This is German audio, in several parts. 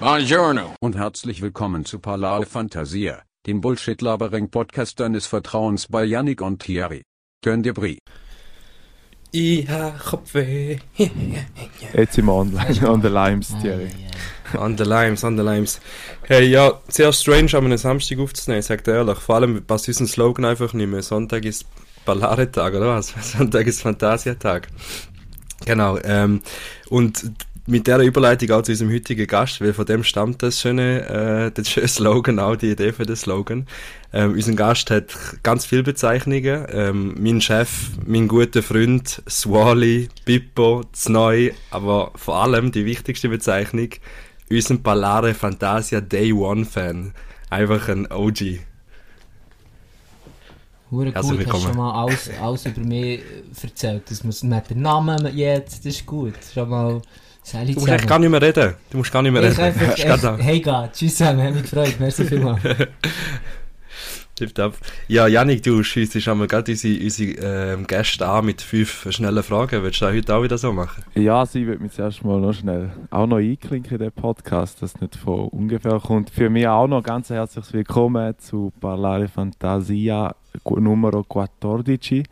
Buongiorno. und herzlich willkommen zu Palao Fantasia, dem Bullshit-Labering-Podcast deines Vertrauens bei Yannick und Thierry. Gönn dir Brie. Ich hab Kopfweh. Jetzt sind wir online, on the Limes, Thierry. An the Limes, an the Limes. Hey, ja, sehr strange, an einem Samstag aufzunehmen, sagt er ehrlich. Vor allem passt unser Slogan einfach nicht mehr. Sonntag ist Ballare-Tag, oder was? Sonntag ist Phantasiatag. Genau, ähm, und mit der Überleitung auch zu unserem heutigen Gast, weil von dem stammt das schöne, äh, das schöne Slogan, auch die Idee für den Slogan. Ähm, unser Gast hat ganz viele Bezeichnungen. Ähm, mein Chef, mein guter Freund, Swally, Pippo, Znoi, aber vor allem die wichtigste Bezeichnung, unser Ballare Fantasia Day One Fan. Einfach ein OG. Hure Herzlich gut, hast schon mal alles, alles über mich äh, erzählt. Das muss, man hat den Namen jetzt, das ist gut. Schon mal Sally Du musst echt gar nicht mehr reden. Du musst gar nicht mehr Ich reden. einfach, echt, hey Gott, tschüss zusammen, hat mich gefreut, merci vielmals. Tipptopp. Ja, Janik, du schiessest einmal gerade unsere, unsere ähm, Gäste an mit fünf schnellen Fragen. Willst du das heute auch wieder so machen? Ja, sie wird mich zuerst mal noch schnell auch noch einklinken in den Podcast, dass nicht von ungefähr kommt. Für mich auch noch ganz herzliches Willkommen zu Parlare Fantasia Numero 14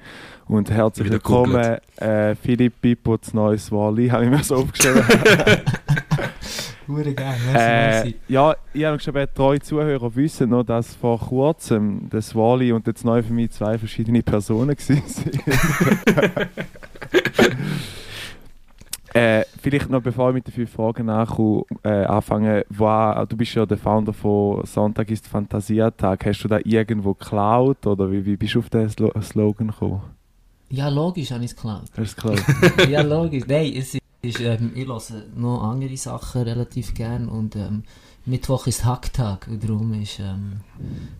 und herzlich willkommen äh, Philipp Pippo zu Neues Wally, habe ich mir so aufgeschrieben. Hure geil, merci, äh, ja, ich habe geschrieben, treue Zuhörer wissen noch, dass vor kurzem das Wally und das Neue für mich zwei verschiedene Personen waren. Äh, vielleicht noch bevor ich mit den fünf Fragen nachkomme, äh, anfange, wa- du bist ja der Founder von Sonntag ist Fantasiatag. Hast du da irgendwo geklaut oder wie, wie bist du auf den Slo Slogan gekommen? Ja, logisch habe ich es geklaut. Hast geklaut? ja, logisch. Nein, es ist, ähm, ich höre noch andere Sachen relativ gern und ähm, Mittwoch ist Hacktag und darum ist ähm,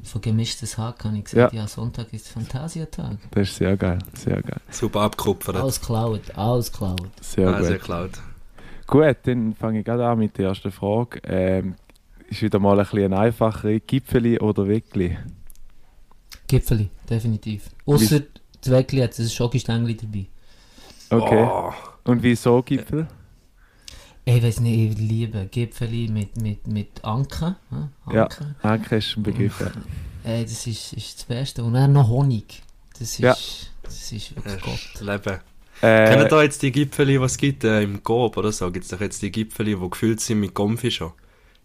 von gemischtes Hack habe ich gesagt, ja, Sonntag ist Phantasiatag. das ist sehr geil, sehr geil. Super abgekupfert. Alles geklaut, alles geklaut. Sehr Ah, sehr gut. geklaut. Gut, dann fange ich gerade an mit der ersten Frage. Ähm, ist wieder mal ein bisschen eine einfachere. Gipfeli oder Weckli? Gipfeli, definitiv. Außer das Weckli hat ein Schokostängel dabei. Okay. Oh, Und wieso Gipfel? Ich weiß nicht, ich liebe Gipfeli mit, mit, mit Anke. äh, Ja. Anke. Du einen Begriff. Ey, das ist, ist das Beste. Und dann noch Honig. Das ist, Ja. das ist das wirklich Gott. ist Leben. Kennen Äh, da jetzt die Gipfeli, was es gibt äh, im Coop oder so? Gibt es doch jetzt die Gipfeli, die gefüllt sind mit Gomfi schon?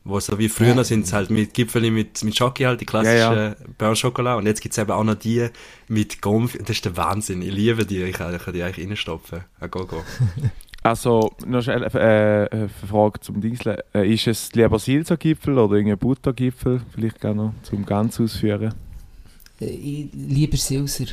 Wo so wie früher Ja. sind es halt mit Gipfeli mit, mit Schoki halt, die Ja, klassische ja. Beurre Chocolat. Und jetzt gibt es eben auch noch die mit Gomfi. Das ist der Wahnsinn. Ich liebe die. Ich kann, ich kann die eigentlich reinstopfen. Ah, go, go. also, noch schnell äh, eine Frage zum Diesel. Äh, ist es lieber Silzo-Gipfel oder irgendein Buttergipfel? Vielleicht gerne noch zum ganz ausführen. Äh, Ich lieber Silser.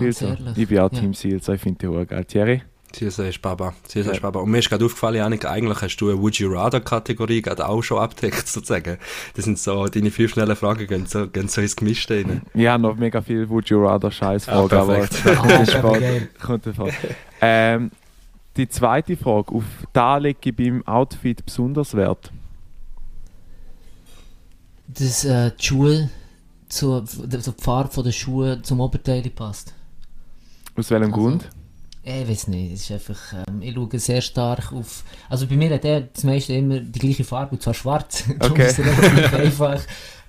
Ehrlich. Ich bin auch Ja. Team Silzo, ich finde die hohe geil. Thierry? CSA ist Baba. CSA Ja. ist Baba. Und mir ist gerade aufgefallen, Janik, eigentlich hast du eine Would You Rather Kategorie gerade auch schon abdeckt, sozusagen. Das sind so, deine fünf schnellen Fragen gehen so, gehen so ins Gemischte rein. Ich habe noch mega viel Would You Rather Ah, perfekt. das Ah, ist aber kommt davon. ähm, die zweite Frage. Auf da lege ich beim Outfit besonders Wert. Dass äh, die Schuhe, zu, also die Farbe der Schuhe zum Oberteil passt. Aus welchem Also, Grund? Ich weiß nicht, es ist einfach, ähm, ich schaue sehr stark auf, also bei mir hat er das meiste immer die gleiche Farbe, und zwar schwarz. Okay. ist relativ einfach.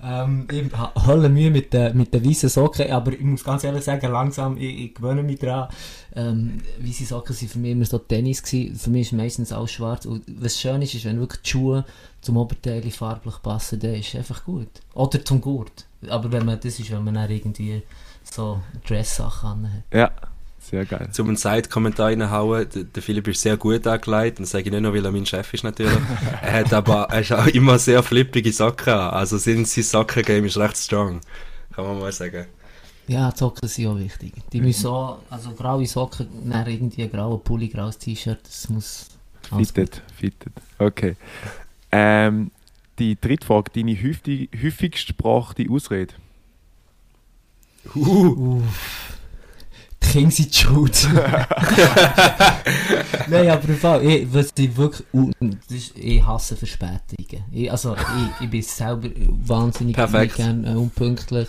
Ähm, ich habe Hölle Mühe mit den mit den weißen Socken, aber ich muss ganz ehrlich sagen, langsam, ich, ich gewöhne mich daran. Ähm, weiße Socken sind für mich immer so Tennis gewesen. Für mich ist meistens alles schwarz. Und was schön ist, ist, wenn wirklich die Schuhe zum Oberteil farblich passen, dann ist es einfach gut. Oder zum Gurt. Aber wenn man, das ist, wenn man dann irgendwie so Dress-Sachen anhat. Ja, sehr geil. Zum einen Side-Kommentar reinhauen, der, der Philipp ist sehr gut angelegt, und das sage ich nicht nur, weil er mein Chef ist natürlich. er hat aber, er ist auch immer sehr flippige Socken an, also sein, sein Socken-Game ist recht strong. Kann man mal sagen. Ja, die Socken sind auch wichtig. Die müssen auch, also graue Socken, dann irgendwie ein grauer Pulli, graues T-Shirt, das muss... Fitted, fitted. Okay. Ähm, die dritte Frage, deine häufig, häufigst gebrachte Ausrede. Uh, Die Kinder sind schuld. Nein, aber im Fall, ich, was ich wirklich, ist, ich hasse Verspätungen. Ich, also, ich, ich bin selber wahnsinnig gern äh, unpünktlich.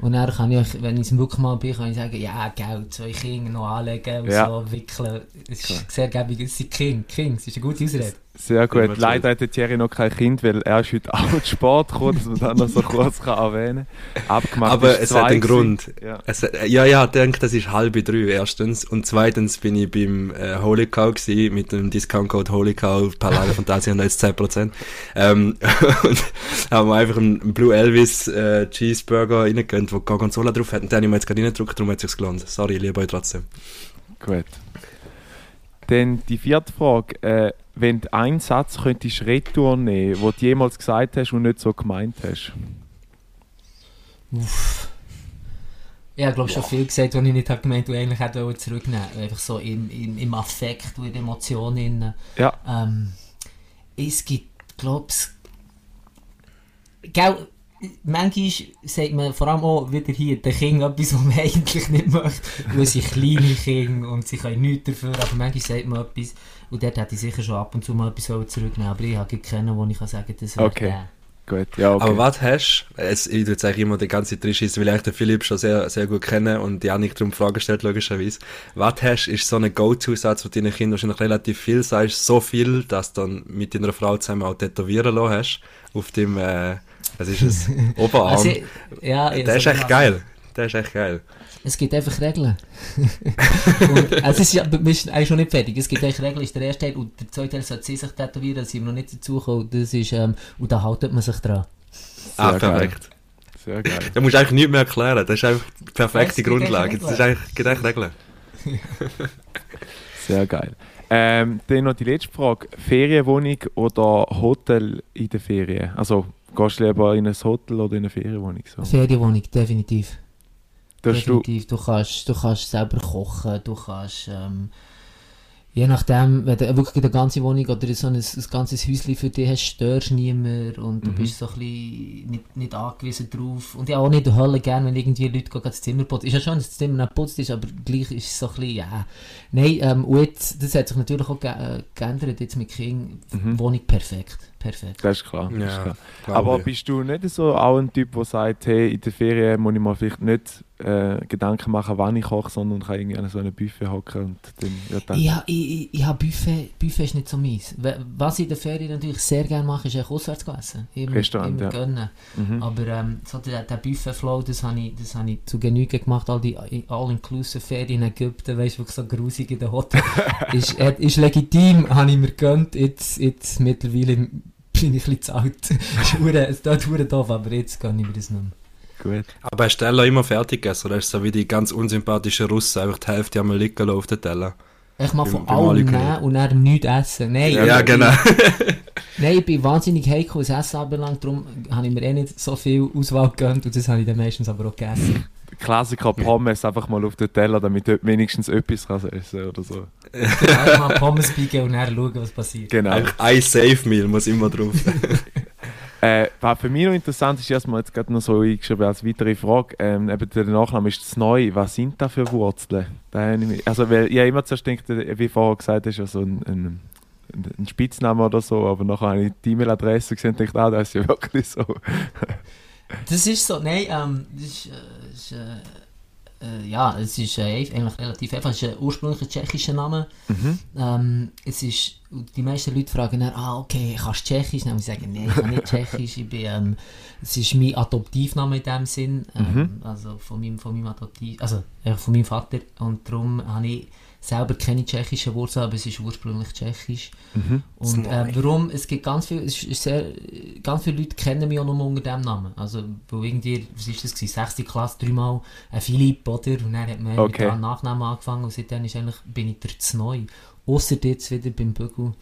Und dann kann ich, euch, wenn ich es wirklich mal bin, kann ich sagen, ja, Geld, zwei Kinder noch anlegen und Ja. so wickeln. Es ist sehr gäbig, es sind Kinder, Kinder, das ist eine gute Ausrede. Sehr gut. Leider hat der Thierry noch kein Kind, weil er ist heute auch zu Sport gekommen, dass man das noch so kurz kann erwähnen kann. Abgemacht Aber es hat einen gewesen. Grund. Ja. Es, äh, ja, ja, ich denke, das ist halb drei erstens. Und zweitens bin ich beim äh, Holy Cow gewesen, mit dem Discount-Code Holy Cow, Palade Fantasie und jetzt 10%. Ähm, und haben wir einfach einen Blue Elvis äh, Cheeseburger reingegönnt, wo Gorgonzola drauf hat. Und den habe ich mir jetzt gerade reingedrückt, darum hat es sich gelohnt. Sorry, ich liebe euch trotzdem. Gut. Dann die vierte Frage. Äh, wenn du einen Satz könntest retour nehmen, den du jemals gesagt hast und nicht so gemeint hast. Uff. Ja, ich glaube schon viel gesagt, was ich nicht habe gemeint und eigentlich hätte wollen zurücknehmen. Einfach so im, im, im Affekt und in Emotionen. Ja. Ähm, es gibt, glaube ich, manchmal sagt man vor allem auch wieder hier, den Kindern etwas, was man eigentlich nicht möchte, weil sie kleine Kinder und sie können nichts dafür, aber manchmal sagt man etwas und dort hätte ich sicher schon ab und zu mal etwas zurücknehmen aber ich habe keinen, wo ich kann sagen kann, das wäre Okay. der. Gut, ja, okay. Aber was hast du, ich würde jetzt eigentlich immer die ganze Zeit reinschießen, weil ich den Philipp schon sehr, sehr gut kenne und die Janik darum Fragen stellt, logischerweise. Was hast du, ist so ein Go-To-Satz, wo deinen Kindern wahrscheinlich relativ viel sagst, so viel, dass du dann mit deiner Frau zusammen auch tätowieren lassen hast, auf dem, äh, was ist es, Oberarm. Also, ja, Der ist echt geil. Der ist echt geil. Es gibt einfach Regeln. und, also es ist, ja- wir sind eigentlich schon nicht fertig. Es gibt eigentlich Regeln, ist der erste Teil und der zweite Teil sollte sie sich tätowieren, da sind wir noch nicht dazu gekommen. Das ist, ähm, und da haltet man sich dran. Ah, Sehr geil. perfekt. Sehr geil. Da musst du eigentlich nichts mehr erklären. Das ist einfach die Es perfekte gibt Grundlage. Das ist eigentlich, gibt eigentlich Regeln. Sehr geil. Ähm, dann noch die letzte Frage. Ferienwohnung oder Hotel in der Ferien? Also, gehst du lieber in ein Hotel oder in eine Ferienwohnung? So. Ferienwohnung, definitiv. Du, definitiv. Du, kannst, du kannst selber kochen, du kannst, ähm, je nachdem, wenn du wirklich eine ganze Wohnung oder so ein, ein ganzes Häuschen für dich hast, störst du niemand und du Mhm. bist so ein bisschen nicht, nicht angewiesen drauf. Und ja, auch nicht Hölle gern, wenn irgendwie Leute gehen, das Zimmer putzen. Ist ja schon, dass das Zimmer nicht putzt ist, aber gleich ist es so ein bisschen, ja. Nein, ähm, und jetzt, das hat sich natürlich auch ge äh, geändert, jetzt mit King, Mhm. Wohnung perfekt. Perfekt. das ist klar. Das ist Ja, klar. glaub Aber ich. bist du nicht so auch ein Typ, der sagt, hey, in der Ferien muss ich mir vielleicht nicht äh, Gedanken machen, wann ich koche, sondern kann irgendwie an so einem Buffet hocken und dann wird dann... Ja, ich, ich, ich habe Buffet, Buffet ist nicht so meins. Was ich in der Ferien natürlich sehr gerne mache, ist auswärts zu essen. Immer, Restaurant, ja. gönnen. Mhm. Aber ähm, so der, der Buffet-Flow, das habe ich, das hab ich zu Genüge gemacht. All die All-Inclusive-Ferien in Ägypten, weißt du, wirklich so grusig in den Hotel. ist, äh, ist legitim, habe ich mir gegönnt. Jetzt, jetzt mittlerweile bin ich ein bisschen zu alt. Es tut hure doof, aber jetzt gönne ich mir das nicht mehr. Gut. Aber hast du Teller immer fertig gegessen? Oder ist es so wie die ganz unsympathischen Russen, einfach die Hälfte einmal liegen lassen auf den Teller? Ich mal Beim- von allem nehmen und dann nichts essen. Nein, Ja, ich- genau. Nein, ich bin wahnsinnig heikel, was Essen anbelangt, darum habe ich mir eh nicht so viel Auswahl gegönnt und das habe ich dann meistens aber auch gegessen. Klassiker Pommes einfach mal auf den Teller, damit du wenigstens etwas kannst essen oder so. Einfach mal Pommes biegen und dann schauen, was passiert. Genau. Ein Safe-Meal muss immer drauf. Äh, was für mich noch interessant ist, erstmal jetzt gerade noch so eingeschrieben als weitere Frage, ähm, eben der Nachname ist das Neu. Was sind da für Wurzeln? Da ich mich- also, weil ich habe immer zuerst gedacht, äh, wie vorher gesagt hast, ja so ein, ein, ein Spitzname oder so, aber nachher habe ich die E-Mail-Adresse gesehen und dachte, ah, das ist ja wirklich so. Das ist so, nein, ähm, das ist, äh, ist äh, äh, ja, es ist äh, eigentlich relativ einfach. Es ist ein ursprünglich tschechischer Name. Mhm. Ähm, es ist, die meisten Leute fragen dann, ah, okay, kannst du Tschechisch? Dann sagen, nein, ich kann nicht Tschechisch. Ich bin, ähm, es ist mein Adoptivname in dem Sinn. Ähm, Also von meinem, von meinem Adoptiv, also äh, von meinem Vater. Und darum habe ich selber keine tschechischen Wurzeln, aber es ist ursprünglich tschechisch. Mhm. Und äh, warum? Es gibt ganz viele, es ist sehr, ganz viele Leute kennen mich auch nur unter dem Namen. Also, wo irgendwie, was ist das gewesen, 6. Klasse, dreimal ein Philipp, oder? Und dann hat man Okay. mit dem Nachnamen angefangen und seitdem ist eigentlich, bin ich der Zneu. Ausser jetzt wieder beim Bügel,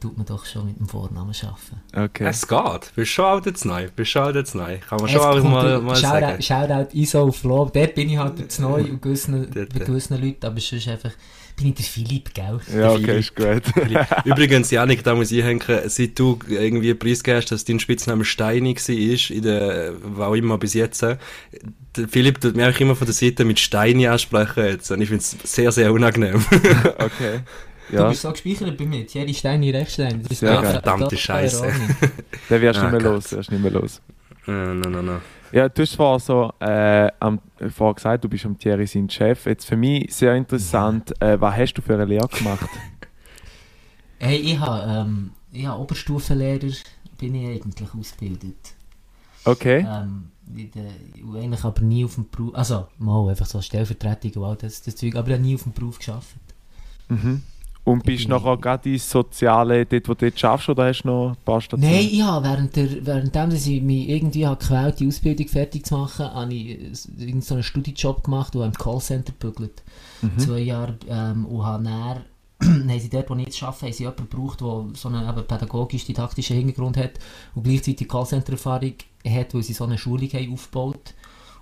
tut man doch schon mit dem Vornamen arbeiten. Okay. Es geht. Bist schon alt jetzt neu. Bist schon alt jetzt neu. Kann man schon auch mal, mal Shoutout, sagen. Shoutout ISO auf Lob. Dort bin ich halt der Zneu und gewissen, Dort, bei äh. gewissen Leuten, aber sonst einfach bin ich der Philipp, gell? ja, okay, Philipp. ist gut. Übrigens, Janik, da muss ich einhängen, seit du irgendwie preisgegeben hast, dass dein Spitzname Steini war, in der, war auch immer bis jetzt, äh, der Philipp tut mich eigentlich immer von der Seite mit Steini ansprechen jetzt, und ich finde es sehr, sehr unangenehm. okay. Du Ja, bist so gespeichert bei mir. Thierry Steini, Rechtstein. Das ist geil. Verdammte Scheiße. dann wirst du Ah, nicht mehr Gott. los. Wirst nicht mehr los. äh, nein, nein, nein. Ja, du hast vorher so, äh, am, vorher gesagt, du bist am Thierry sein Chef. Jetzt für mich sehr interessant, äh, was hast du für eine Lehre gemacht? Hey, ich habe, ähm, ja, Oberstufenlehrer bin ich eigentlich ausgebildet. Okay. Ähm, der, eigentlich aber nie auf dem Beruf, also mal einfach so Stellvertretung und all das, das Zeug, aber ich habe nie auf dem Beruf geschafft. Mhm. Und bist du nachher gerade ins Soziale, dort wo du dort schaffst, oder hast du noch ein paar Stationen? Nein, ja, während der, währenddem dass ich mich irgendwie habe gewählt, die Ausbildung fertig zu machen, habe ich irgendeinen so einen Studijob gemacht habe im Callcenter gebügelt. Mhm. Zwei Jahre ähm, und habe dann haben sie dort, wo ich jetzt arbeite, haben sie jemanden gebraucht, der so einen pädagogisch-didaktischen Hintergrund hat und gleichzeitig Callcenter-Erfahrung hat, weil sie so eine Schulung haben aufgebaut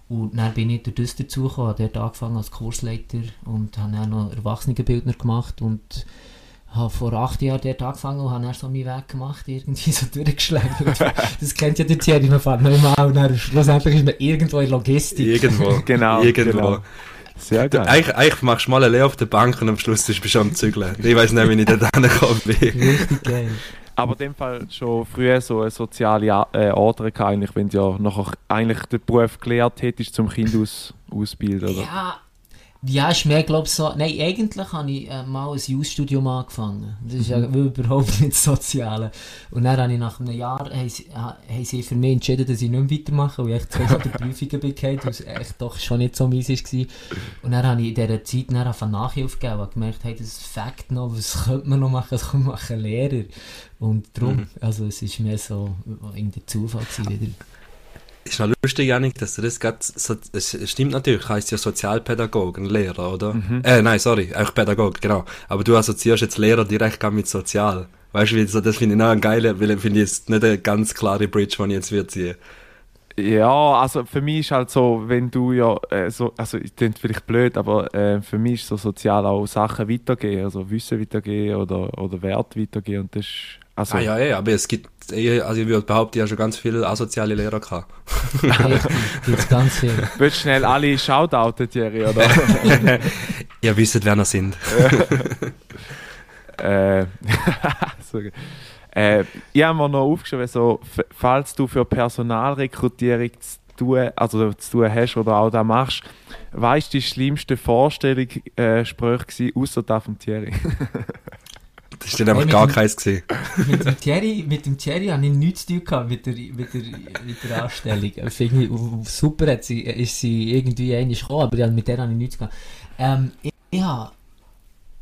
und dann bin ich durch das dazugekommen, habe dort angefangen als Kursleiter und habe dann noch Erwachsenenbildner gemacht und habe vor acht Jahren dort angefangen und habe dann so meinen Weg gemacht, irgendwie so durchgeschlagen. das kennt ja der Thierry noch fast nicht mal und dann schlussendlich ist man irgendwo in Logistik. Irgendwo. Genau, Irgendwo. genau. Sehr Du, geil. eigentlich, eigentlich machst du mal eine Lehre auf der Bank und am Schluss bist du am Zügeln. Ich weiß nicht, wie ich da hingekommen bin. Richtig geil. Aber in dem Fall schon früher so eine soziale äh, Ader eigentlich, wenn du ja nachher eigentlich den Beruf gelehrt hättest zum Kind aus, ausbilden, oder? Ja, ja, ist mehr, glaube so. Nein, eigentlich habe ich äh, mal ein Jus-Studium angefangen. Das ist ja überhaupt nicht das Soziale. Und dann habe ich nach einem Jahr haben sie, ha- haben sie für mich entschieden, dass ich nicht mehr weitermache, weil ich zwei Jahre Prüfungen weil es echt doch schon nicht so mies war. Und dann habe ich in dieser Zeit dann einfach Nachhilfe gegeben und gemerkt, hey, das Fakt noch, was könnte man noch machen, was kann man machen, Lehrer. Und darum, also es ist mehr so in der Zufall gewesen wieder. Ist noch lustig, Janik, dass du das gerade so, es stimmt natürlich, heißt ja Sozialpädagogen, Lehrer, oder? Äh, nein, sorry, auch Pädagoge, genau. Aber du assoziierst jetzt Lehrer direkt mit Sozial. Weißt du, so, das finde ich noch ein geiler, weil finde ich jetzt nicht eine ganz klare Bridge, die ich jetzt würde ziehen. Ja, also für mich ist halt so, wenn du ja, äh, so, also es klingt vielleicht blöd, aber äh, für mich ist so sozial auch Sachen weitergeben, also Wissen weitergeben oder, oder Wert weitergeben und das ist, also, Ah ja, ja, aber es gibt, also ich würde behaupten, ich habe schon ganz viele asoziale Lehrer gehabt. Gibt's ganz viel. willst du schnell alle shoutouten, Thierry, oder? Ihr wisst, wer noch sind. äh, so, äh, ich habe mir noch aufgeschrieben, so, falls du für Personalrekrutierung zu tun, also zu tun hast oder auch da machst, weißt du die schlimmste Vorstellung äh, Sprüche außer da vom Thierry? Das ist dann einfach Hey, gar mit dem- keins gewesen. mit dem Thierry, mit dem Thierry habe ich nichts zu tun gehabt mit der, mit der, mit der Anstellung. Ich finde, super hat sie, ist sie irgendwie einmal gekommen, aber mit der habe ich nichts gehabt. Ähm, ich, ja,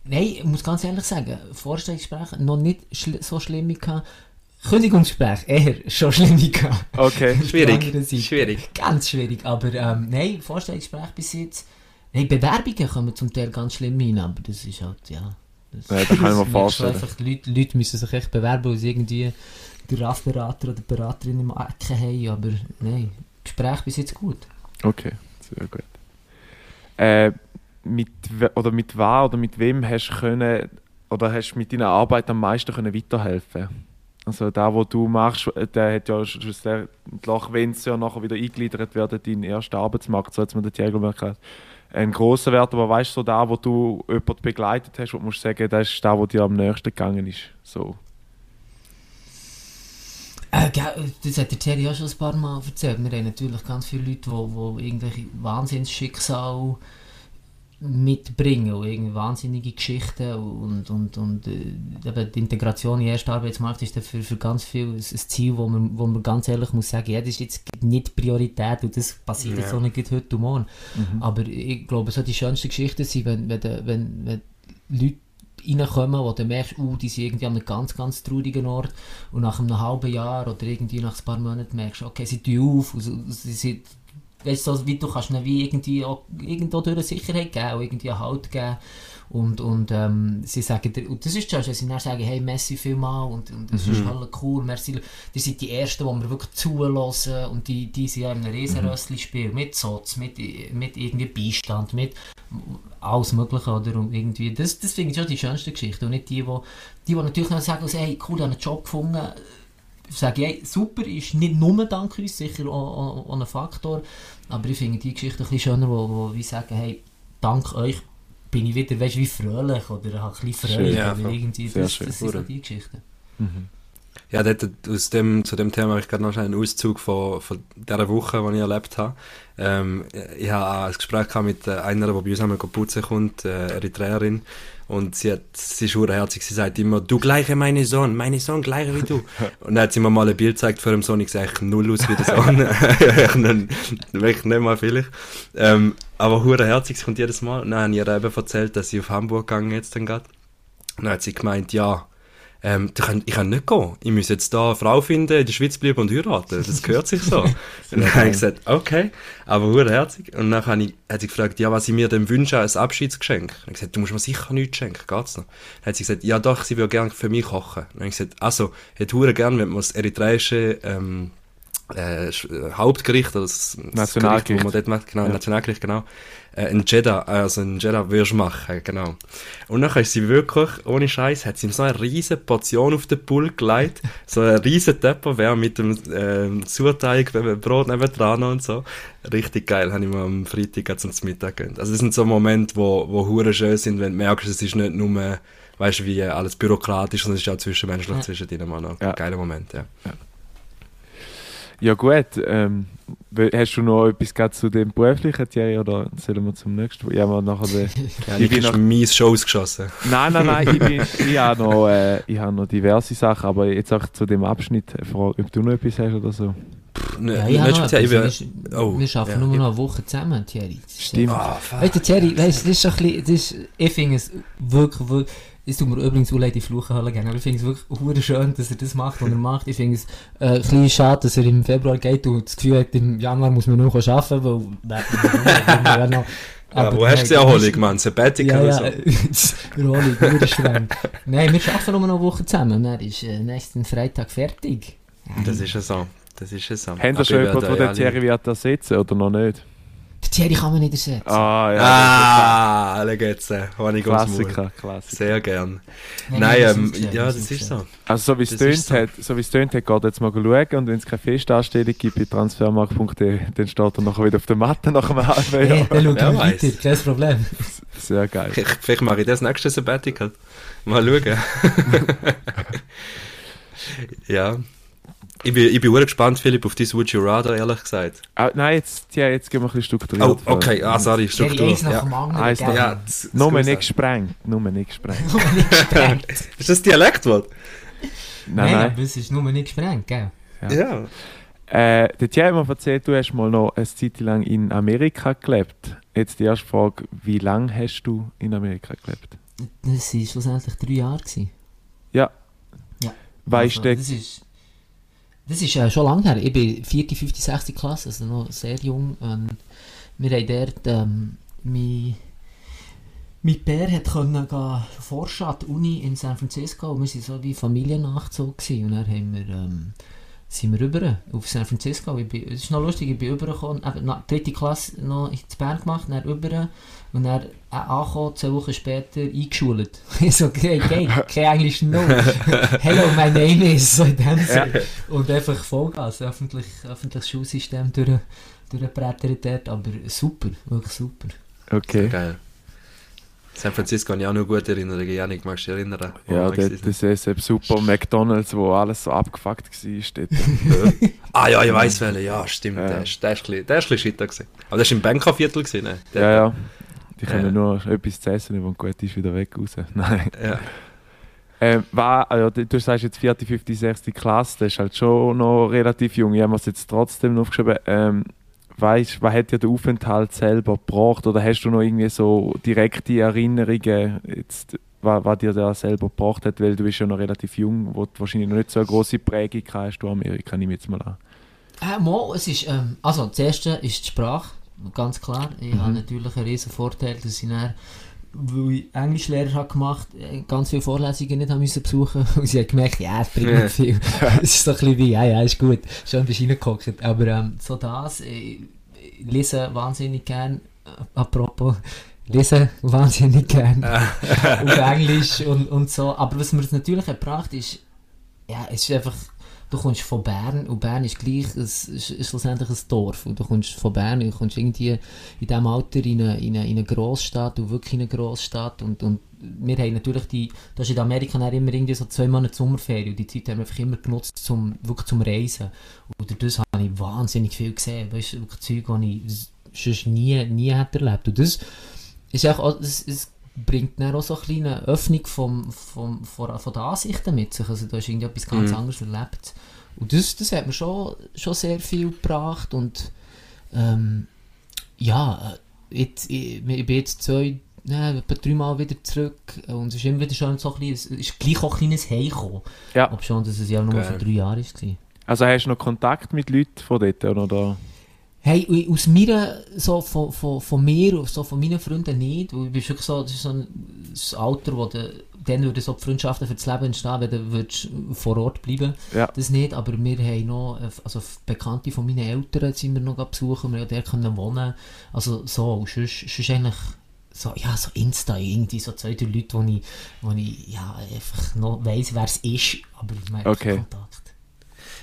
nein, ich muss ganz ehrlich sagen, Vorstellungsgespräche noch nicht schl so schlimm gehabt. Kündigungsgespräch eher schon schlimm gehabt. Okay. Schwierig, schwierig. Ganz schwierig, aber ähm, nein, Vorstellungsgespräch bis jetzt. Nein, Bewerbungen kommen zum Teil ganz schlimm hin, aber das ist halt, ja. Das, Ja, da kann ich mir vorstellen. Einfach, die Leute, Leute müssen sich echt bewerben, weil sie irgendwie den RAF-Berater oder die Beraterin im Ecken haben, aber nein, Gespräch bis jetzt gut. Okay, sehr gut. Äh, mit, oder mit was oder mit wem hast du können, oder hast mit deiner Arbeit am meisten können weiterhelfen Also da, wo du machst, der hat ja schlussendlich, wenn es ja nachher wieder eingegliedert wird in den ersten Arbeitsmarkt, so hat man den Jäger gesagt, ein großer Wert, aber weißt du, so da, wo du jemanden begleitet hast, wo du musst sagen, das ist da, wo dir am nächsten gegangen ist. So. Äh, gell, das hat der Terry auch schon ein paar Mal erzählt. Wir haben natürlich ganz viele Leute, die irgendwelche Wahnsinnsschicksale mitbringen und irgendwie wahnsinnige Geschichten und, und, und äh, eben die Integration in den ersten Arbeitsmarkt ist dann für, ganz viel ein, Ziel, wo man, wo man ganz ehrlich muss sagen, ja, das ist jetzt nicht Priorität und das passiert jetzt Ja. auch nicht heute und morgen. Aber ich glaube, so die schönsten Geschichten sind, wenn, wenn, wenn, wenn Leute reinkommen, wo du merkst, uh, die sind irgendwie an einem ganz, ganz traurigen Ort und nach einem halben Jahr oder irgendwie nach ein paar Monaten merkst okay, sie tun auf, und sie sind, weißt du, so wie du kannst ihnen wie irgendwie auch, irgendwo durch eine Sicherheit geben, auch irgendwie einen Halt geben und, und ähm, sie sagen, und das ist schon, wenn sie dann sagen, hey, merci vielmal und, und das ist alles cool, merci, die sind die Ersten, die mir wirklich zulassen und die, die sind ja in einem riesen Rössli-Spiel, mit Soz, mit, mit irgendwie Beistand, mit alles Mögliche, oder? Und irgendwie, das, das finde ich schon die schönste Geschichte. Und nicht die, die, die, die natürlich dann sagen, also, hey, cool, ich habe einen Job gefunden. Sage ich, hey, super, ist nicht nur dank uns, sicher auch, ein Faktor. Aber ich finde die Geschichte ein bisschen schöner, wo, wo wir sagen, hey, dank euch bin ich wieder, weißt wie fröhlich oder habe ein bisschen. Schön, ja, oder irgendwie, Sehr das, schön. das sind so die Geschichten. Ja, dort, aus dem, zu dem Thema habe ich gerade noch einen Auszug von, von dieser Woche, die ich erlebt habe. Ähm, ich habe ein Gespräch gehabt mit einer, die bei uns einmal putzen kommt, äh, Eritreerin. Und sie, hat, sie ist urherzig, sie sagt immer, du gleiche meine Sohn, meine Sohn gleiche wie du. Und dann hat sie mir mal ein Bild gezeigt von dem Sohn, ich sehe null aus wie der Sohn. Wirklich nicht mal vielleicht. Ähm, aber urherzig, sie kommt jedes Mal. Und dann habe ich ihr eben erzählt, dass sie auf Hamburg gegangen jetzt dann gerade. Und dann hat sie gemeint, ja, ähm, ich kann, ich kann nicht gehen. Ich muss jetzt da eine Frau finden, in der Schweiz bleiben und heiraten. Das gehört sich so. und dann habe ich gesagt, okay, aber herzig. Und dann habe ich, hat sie gefragt, ja, was ich mir denn wünsche als Abschiedsgeschenk. Und ich gesagt, du musst mir sicher nichts schenken, geht's noch? Dann hat sie gesagt, ja doch, sie würde gerne für mich kochen. Dann habe ich gesagt, also, ich hätte gerne, wenn man das eritreische, ähm, äh, Hauptgericht, oder das Nationalgericht. Gericht, wo man dort macht, genau, Ja. Nationalgericht, genau, äh, ein Jeddah, also ein Jeddah würdest machen, genau. Und dann ist sie wirklich, ohne Scheiß, hat sie ihm so eine riesige Portion auf den Pult gelegt, so ein riesen Tupperware mit dem ähm, Zuteig, mit dem Brot nebendran und so. Richtig geil, habe ich mir am Freitag zum Mittag gegönnt. Also das sind so Momente, wo, wo hure schön sind, wenn du merkst, es ist nicht nur, weißt du, wie alles bürokratisch, sondern es ist auch zwischenmenschlich Ja. zwischen mal noch. Ja. Geiler Moment, ja. Ja gut, ähm, hast du noch etwas zu dem beruflichen Thierry oder sollen wir zum nächsten? Ja, wir nachher den... Ja, Ich bin noch- mies Shows geschossen. Nein, nein, nein, ich, bin, ich habe noch, äh, ich habe noch diverse Sachen, aber jetzt auch zu dem Abschnitt, äh, frage, ob du noch etwas hast oder so. Ne, Ja, ich habe nicht noch speziell, etwas. ich bin- Wir, oh, wir arbeiten ja. nur noch eine Woche zusammen, Thierry. Stimmt. Fuck. Weißt du, Thierry, weißt, das ist ein bisschen, das ist, ich finde es wirklich, wirklich, es tut mir übrigens auch leid, die Fluchenhalle gehen, aber ich finde es wirklich hure schön, dass er das macht, was er macht. Ich finde es äh, ein bisschen schade, dass er im Februar geht und das Gefühl hat, im Januar muss man nur noch arbeiten, weil, ja noch, Ja, wo nein, hast du die das Erholung, ist- Mann? Sabbatical Ja, oder ja, so? äh, Erholung, hure streng. Nein, wir arbeiten nur noch eine Woche zusammen und dann ist äh, nächsten Freitag fertig. Das ist ja so. Das ist ja so. Haben Aber wir schon jemanden, der ja den Thierry wird ersetzen oder noch nicht? Der Thierry kann man nicht ersetzen. Ah, ja. Ah, da geht's. äh. Klassiker, Klassiker. Sehr gern. Nein, Nein, ähm, ja, das ist so. Also so wie es tönt so. hat, so wie es tönt hat, geht jetzt mal schauen und wenn es keine Festanstellung gibt bei transfermarkt.de, dann steht er nachher wieder auf der Matte nach einem halben Hey, Jahr. dann schauen Wer wir weiß. weiter, kein Problem. Sehr geil. Ich, vielleicht mache ich das nächste Sabbatical. Mal schauen. ja. Ich bin, ich bin sehr gespannt, Philipp, auf dein Would You Rather, ehrlich gesagt. Ah, nein, jetzt, ja, jetzt gehen wir ein bisschen strukturiert. Oh, okay. Ah, sorry, Struktur. Ja. dem anderen. Eins gell? nach- Ja, das- das Nur muss nicht gesprengt. Nur nicht gesprengt. Nur nicht gesprengt. Ist das Dialektwort? Nein, Nein, nein. aber es ist nur nicht gesprengt, gell? Ja. Ja. Äh, der Thierry hat mir erzählt, du hast mal noch eine Zeit lang in Amerika gelebt. Jetzt die erste Frage, wie lange hast du in Amerika gelebt? Das waren schlussendlich drei Jahre. Gewesen. Ja. Ja. Weißt Also, du, das ist, äh, schon lange her. Ich bin 4., 5., 6. Klasse, also noch sehr jung. Und wir haben dort, ähm, mein, mein Bär hat können forschen an die Uni in San Francisco und wir waren so wie Familiennachzug gewesen. und dann haben wir, ähm, sind wir rüber auf San Francisco. Es ist noch lustig, ich bin rübergekommen, dritte Klasse noch in Bern gemacht, dann rüber und dann angekommen, zwei Wochen später eingeschult. Ich so, okay, okay, kein Englisch, no. Hello, my name is, so in dem Sinne. Und einfach Vollgas, öffentlich, öffentliches Schulsystem durch, durchgebrettert dort, aber super, wirklich super. okay. Geil. San Francisco habe ich auch noch gute Erinnerungen. Janik, magst du dich erinnern? Ja, das ist eben super McDonalds, wo alles so abgefuckt war. Dort. sind? Ah ja, ich weiss welchen. Ja, stimmt. Ja. Der, ist ein bisschen- der ist ein bisschen gewesen. Aber der war im Bankerviertel. Ne? Der- ja, ja. Die Ja. können nur etwas zu essen, wenn gut ist, wieder weg raus. Nein. ja. Ähm, war, also, du du sagst jetzt 4., 5., 6. Klasse, das ist halt schon noch relativ jung. Ich habe mir es jetzt trotzdem noch aufgeschrieben. Ähm, weißt, was hat dir der Aufenthalt selber gebracht? Oder hast du noch irgendwie so direkte Erinnerungen, jetzt, was, was dir der selber gebracht hat? Weil du bist ja noch relativ jung, wo du wahrscheinlich noch nicht so eine große Prägung hast, du Amerika, nehme ich jetzt mal an. Äh, mo, es ist, ähm, also das erste ist die Sprache, ganz klar. Ich Mhm. habe natürlich einen riesen Vorteil, dass ich dann, weil ich Englischlehrer habe gemacht, äh, ganz viele Vorlesungen nicht haben müssen besuchen und sie hat gemerkt, ja, es bringt nicht viel. es ist so ein bisschen wie, ja, ja, ist gut, schön bist du reingehockt. Aber ähm, so das, ich, ich lese wahnsinnig gern, äh, apropos, lese wahnsinnig gern auf Englisch und, und so. Aber was mir das natürlich gebracht ist, ja, es ist einfach, du kommst von Bern und Bern ist gleich, es ist, schlussendlich ein Dorf. Und du kommst von Bern, du kommst irgendwie in diesem Alter in eine, in eine, in eine Grossstadt und wirklich in eine Grossstadt. Und, und wir haben natürlich die, das ist in Amerika immer irgendwie so zwei Monate Sommerferien und die Zeit haben wir einfach immer genutzt zum, wirklich zum Reisen. Und das habe ich wahnsinnig viel gesehen. Weißt du, wirklich Zeug, die ich sonst nie, nie hätte erlebt. Und das ist auch, das, das bringt dann auch so eine kleine Öffnung vom, vom, von, von den Ansichten mit sich. Also da ist irgendwie etwas ganz Mhm. anderes erlebt. Und das, das hat mir schon, schon sehr viel gebracht und ähm, ja, äh, jetzt, ich, ich bin jetzt zwei, ne, etwa dreimal wieder zurück und es ist immer wieder schon so ein bisschen, es ist gleich auch ein kleines Heimkommen. Ja. Ob schon, dass es ja nur Geil. für drei Jahre war. Also hast du noch Kontakt mit Leuten von dort, oder? Hey, aus meiner, so von, von, von mir, so von meinen Freunden nicht, weil ich bin wirklich so, das ist so ein das Alter, wo de, dann würden so die Freundschaften für das Leben entstehen, wenn du würdest vor Ort bleiben. Ja. Das nicht, aber wir haben noch, also Bekannte von meinen Eltern sind wir noch besuchen, wir haben dort können wohnen. Also so, und sonst, sonst eigentlich so, ja, so Insta, irgendwie so zwei, drei Leute, wo ich, wo ich ja, einfach noch weiss, wer es ist, aber man hat Okay. Kontakt.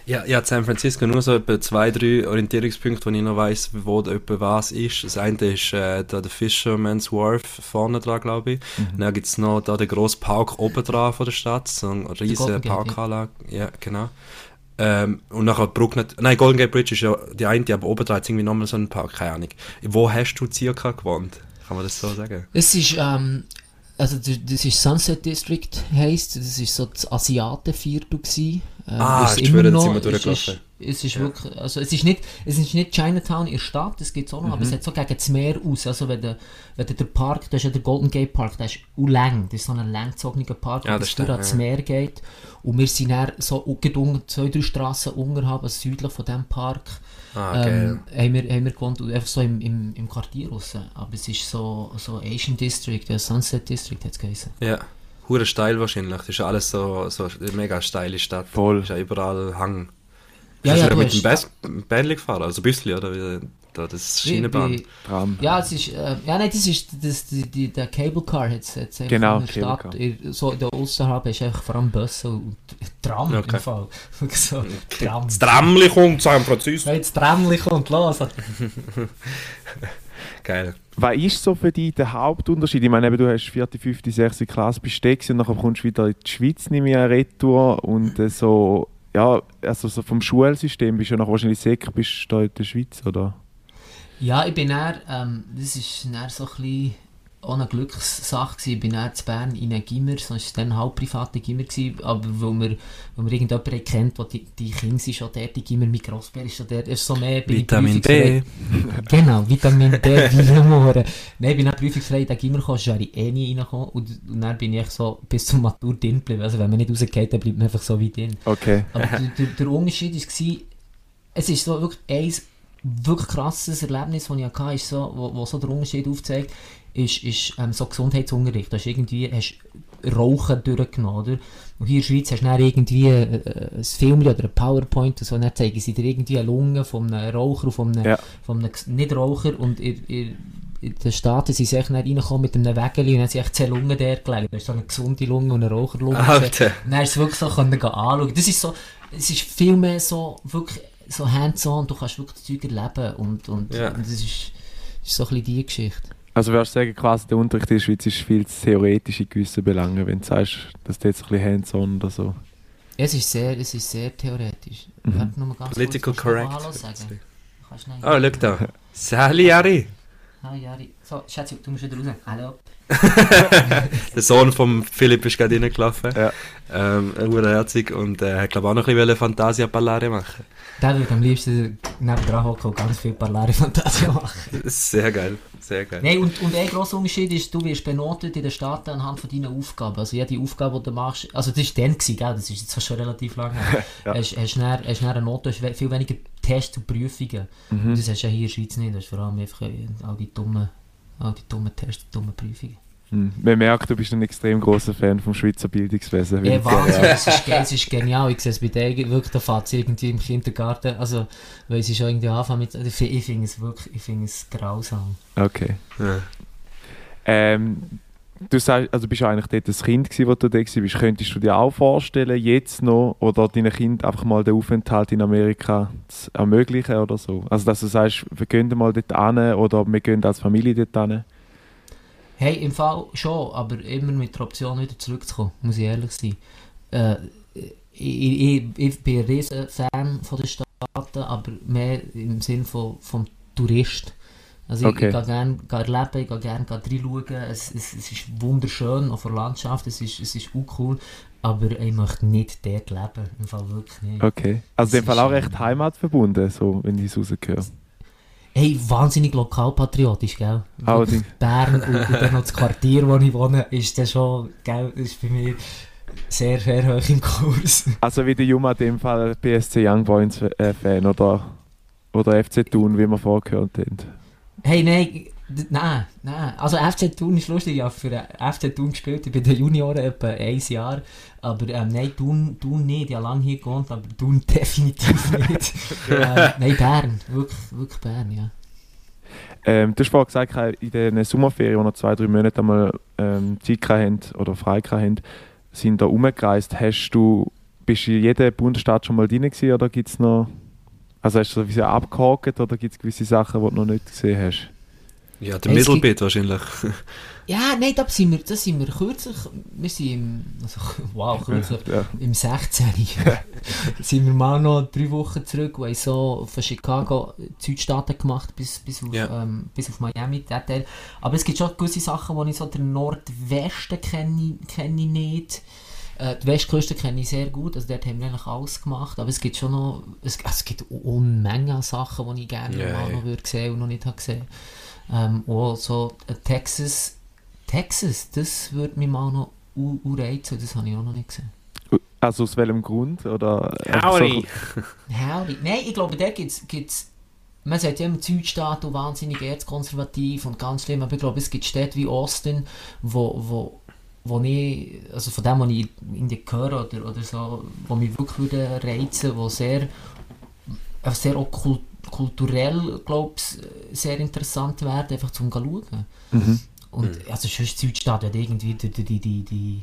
Ja, ja, San Francisco nur so etwa zwei, drei Orientierungspunkte, wo ich noch weiss, wo etwa was ist. Das eine ist äh, da der Fisherman's Wharf vorne dran, glaube ich. Mhm. Dann gibt's noch da den grossen Park oben dran von der Stadt, so eine riesige. Parkanlage. Ja, genau. Ähm, und nachher die Brücke nicht, nein, Golden Gate Bridge ist ja die eine, aber oben dran ist irgendwie nochmal so ein Park, keine Ahnung. Wo hast du circa gewohnt? Kann man das so sagen? Es ist, ähm, also das ist Sunset District heisst, das ist so das Asiatenviertel gsi. Ähm, Ah, ist ich schwöre, da sind wir durchgelaufen. Es ist, es ist Ja. wirklich, also es ist nicht, es ist nicht Chinatown in der Stadt, das gibt es auch noch, Mhm. aber es hat so gegen das Meer aus. Also wenn der, wenn der, Park, das ist ja der Golden Gate Park, der ist lang, das ist so ein langgezogener Park, Ja, wo es durch stimmt, ans ja. Meer geht. Und wir sind dann so unter- zwei, drei Straßen unterhalb, also südlich von diesem Park. Ah, geil. Ähm, haben, wir, haben wir gewohnt, einfach so im, im, im Quartier raus. Aber es ist so, so Asian District, ja, Sunset District hat es geheißen. Ja. Hure steil wahrscheinlich. Das ist ja alles so, so eine mega steile Stadt. Voll. Ist ja überall Hang. Ja, ja, du du mit dem Bändchen gefahren? Also ein bisschen, oder? Wie, da das Schienenbahn. Tram. Ja, es ist, äh, ja, nein, das ist, das, die, die, der Cable Car hat es Genau, in der Cable Stadt, Car. in, so in der Außerhalb ist einfach vor allem Busse und Tram Okay. im Fall. so, Tram. Das Tramli kommt San Francisco. Ja, jetzt Tramli kommt los. Geil. Was ist so für dich der Hauptunterschied? Ich meine, eben, du hast 4., 5., 6. Klasse besteck und dann kommst du wieder in die Schweiz, nehme ich retour und äh, so, ja, also so vom Schulsystem bist du ja noch wahrscheinlich sicher, bist du da in der Schweiz, oder? Ja, ich bin dann, ähm, das ist dann so ein bisschen auch eine Glückssache gewesen. Ich bin dann zu Bern in einem Gimmer, sonst war dann halb privater Gimmer gewesen, aber weil wir, weil wir irgendjemanden kennt, der die, die Kinder sind schon dort, die Gimmer, mein Grossbär ist schon dort, ist so mehr, bin ich Vitamin D. prüfungsfrei- Genau, Vitamin D, Vitamore. Nein, ich bin dann prüfungsfrei in den Gimmer gekommen, sonst wäre ich eh nie reingekommen und, und dann bin ich echt so bis zum Matur drin geblieben. Also wenn man nicht rausgeht, dann bleibt man einfach so wie drin. Okay. Aber der, der, der Unterschied war, es ist so wirklich ein wirklich krasses Erlebnis, das ich hatte, ist so, wo, wo so der Unterschied aufzeigt, ist, ist ähm, so Gesundheitsunterricht. Du hast irgendwie hast Rauchen durchgenommen, oder? Und hier in der Schweiz hast du dann irgendwie äh, äh, ein Film oder ein PowerPoint und so, und dann zeigen sie dir irgendwie eine Lunge von einem Raucher und von einem, Ja. von einem Nicht-Raucher und in, in, in den Staaten sind sie echt reingekommen mit einem Wägeli und sind echt zehn Lungen der gelegt. Da ist so eine gesunde Lunge und eine Raucherlunge. Alter. Und dann ist es wirklich so, können anschauen. Das ist so, es ist viel mehr so, wirklich so hands-on, du kannst wirklich das Zeug erleben und, und, Ja. und das ist, ist so ein bisschen die Geschichte. Also würdest du sagen, quasi der Unterricht in der Schweiz ist viel theoretisch in gewissen Belangen, wenn du sagst, dass du jetzt ein bisschen hands-on oder so. Es ist sehr, es ist sehr theoretisch. Mhm. Mal ganz Political kurz, correct. Hallo sagen? Oh, schau da. Sally Ari. Hallo Jari. So, Schatzi, du musst wieder raus. Hallo. Der Sohn von Philipp ist gerade reingelaufen. Ja. Ähm, herzig und äh, hat glaube auch noch ein bisschen Fantasia Ballare machen. Der würde am liebsten neben dran hocken und ganz viel Parlare Fantasie machen. Sehr geil, sehr geil. Nein, und, und ein grosser Unterschied ist, du wirst benotet in den Staaten anhand von deinen Aufgaben. Also jede Aufgabe, die du machst, also das war dann, gewesen, gell? das ist jetzt schon relativ lange her. Ja. Hast, hast, dann, hast dann eine Note, hast viel weniger Tests und Prüfungen. Mhm. Und das hast du ja hier in der Schweiz nicht. Das ist vor allem einfach äh, all die dummen, all die dummen Tests und dummen Prüfungen. Hm. Man merkt, du bist ein extrem großer Fan vom Schweizer Bildungswesen. Ey, Weil- Wahnsinn, das ist, das ist genial. Ich sehe es bei dir, wirklich, da fährt irgendwie im Kindergarten, also, weil sie schon irgendwie anfangen mit, ich fi- ich finde es wirklich, ich finde es grausam. Okay. Ja. Ähm, du sagst, also bist du eigentlich dort ein Kind gewesen, wo du da warst. Könntest du dir auch vorstellen, jetzt noch oder deinen Kind einfach mal den Aufenthalt in Amerika zu ermöglichen oder so? Also dass du sagst, wir gehen mal dort hin oder wir gehen als Familie dort hin. Hey, im Fall schon, aber immer mit der Option wieder zurückzukommen, muss ich ehrlich sein. Äh, ich, ich, ich bin ein riesen Fan von den Staaten, aber mehr im Sinn von, vom Tourist. Also ich, Okay. ich gehe gerne gehe erleben, ich gehe gerne gehe reinschauen. Es, es, es ist wunderschön, auch von der Landschaft, es ist, es ist auch cool. Aber ich möchte nicht dort leben, im Fall wirklich nicht. Okay. Also in dem Das Fall auch recht heimatverbunden, so, wenn ich es rausgehöre. Hey, wahnsinnig lokalpatriotisch, gell? Allerdings. Bern und, und dann noch das Quartier, wo ich wohne, ist das schon, gell, ist bei mir sehr, sehr hoch im Kurs. Also wie der Juma in dem Fall BSC Young Boys Fan oder, oder FC Thun, wie wir vorher gehört haben. Hey, nein, nein, nein. Also FC Thun ist lustig, ich habe für den FC Thun gespielt, ich bin den Junioren etwa ein Jahr. Aber ähm, nein, Thun, Thun nicht, ich habe lange hier gewohnt, aber Thun definitiv nicht. ähm, nein, Bern, wirklich, wirklich Bern, ja. Ähm, du hast vorhin gesagt, in den Sommerferien, wo noch zwei, drei Monate einmal ähm, Zeit hatten oder frei hatten, sind da rumgereist. Hast du, bist du in jedem Bundesstaat schon mal drin gewesen, oder gibt es noch... Also hast du so wie so abgehakt oder gibt es gewisse Sachen, die du noch nicht gesehen hast? Ja, der Hey, Mittelbit wahrscheinlich. Ja, nein, da sind wir, da sind wir kürzlich, wir sind im, also, wow, kürzlich, Ja. im 16. sind wir mal noch drei Wochen zurück haben so von Chicago die Südstaaten gemacht bis, bis, auf, Ja. ähm, bis auf Miami, der Teil. Aber es gibt schon gewisse Sachen, wo ich so den Nordwesten kenne, kenne ich nicht. Äh, die Westküste kenne ich sehr gut, also dort haben wir eigentlich alles gemacht, aber es gibt schon noch, es, also es gibt Unmengen an Sachen, die ich gerne Ja, mal noch würde sehen und noch nicht habe gesehen. Ähm, auch so äh, Texas, Texas, das würde mich mal noch reizen, das habe ich auch noch nicht gesehen. Also aus welchem Grund? Oder einfach Howdy. Howdy. Nein, ich glaube, da gibt es. Man sagt ja immer, die Südstaaten wahnsinnig erzkonservativ und ganz schlimm, aber ich glaube, es gibt Städte wie Austin, wo, wo, wo ich, also von dem, was ich irgendwie höre oder, oder so, wo mich wirklich würde reizen, wo sehr, äh, sehr kul kulturell, glaube ich, sehr interessant werden, einfach zum schauen. Mhm. Und also sonst Südstaat hat irgendwie die, die, die, die, die,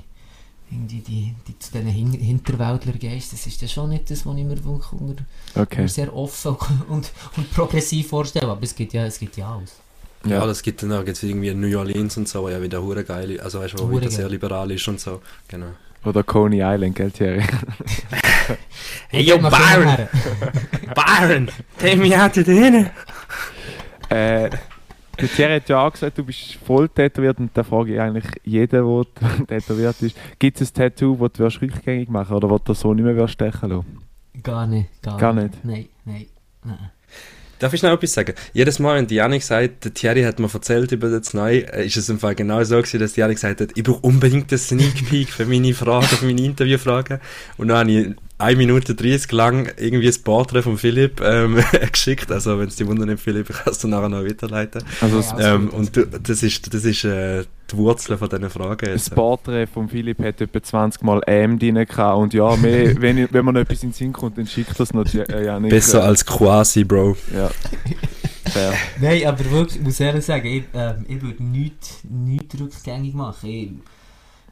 irgendwie die, die zu diesen Hin Hinterwäldler gehst, das ist ja schon nicht das, was ich mir wirklich unter, Okay. mir sehr offen und, und progressiv vorstelle, aber es gibt ja, es gibt ja alles. Ja, Ja. das gibt dann auch jetzt irgendwie New Orleans und so, wo ja wieder hure geil ist. Also weißt du, wo wieder sehr liberal ist und so. Genau. Oder Coney Island, gell Thierry? Hey, yo, Byron! Byron! Take me out to dinner! Äh, der Thierry hat ja auch gesagt, du bist voll tätowiert und da frage ich eigentlich jeden, der tätowiert ist, gibt es ein Tattoo, das du rückgängig machen oder das du so nicht mehr stechen lassen? Gar nicht, gar, Gar nicht? Nein, nein, nein. Darf ich noch etwas sagen? Jedes Mal, wenn die Janik sagt, der Thierry hat mir erzählt über das Neue, äh, ist es im Fall genau so gewesen, dass die gesagt hat, ich brauche unbedingt einen Sneak Peek für meine Fragen, für meine Interviewfragen. Und dann habe ich 1 Minute 30 lang irgendwie ein Porträt von Philipp ähm, geschickt. Also, wenn es die Wunder nicht, Philipp, kannst du nachher noch weiterleiten. Also Ja, das, Ähm, und du, das ist, das ist äh, die Wurzel von diesen Fragen. das Jetzt. Porträt von Philipp hat etwa 20 Mal M drin gehabt und ja, mehr, wenn, wenn man noch etwas in den Sinn kommt, dann schickt das noch die- äh, ja nicht. Besser als quasi, Bro. Ja. Fair. Nein, aber wirklich, ich muss ehrlich sagen, ich, ähm, ich würde nichts, nichts rückgängig machen. Ich,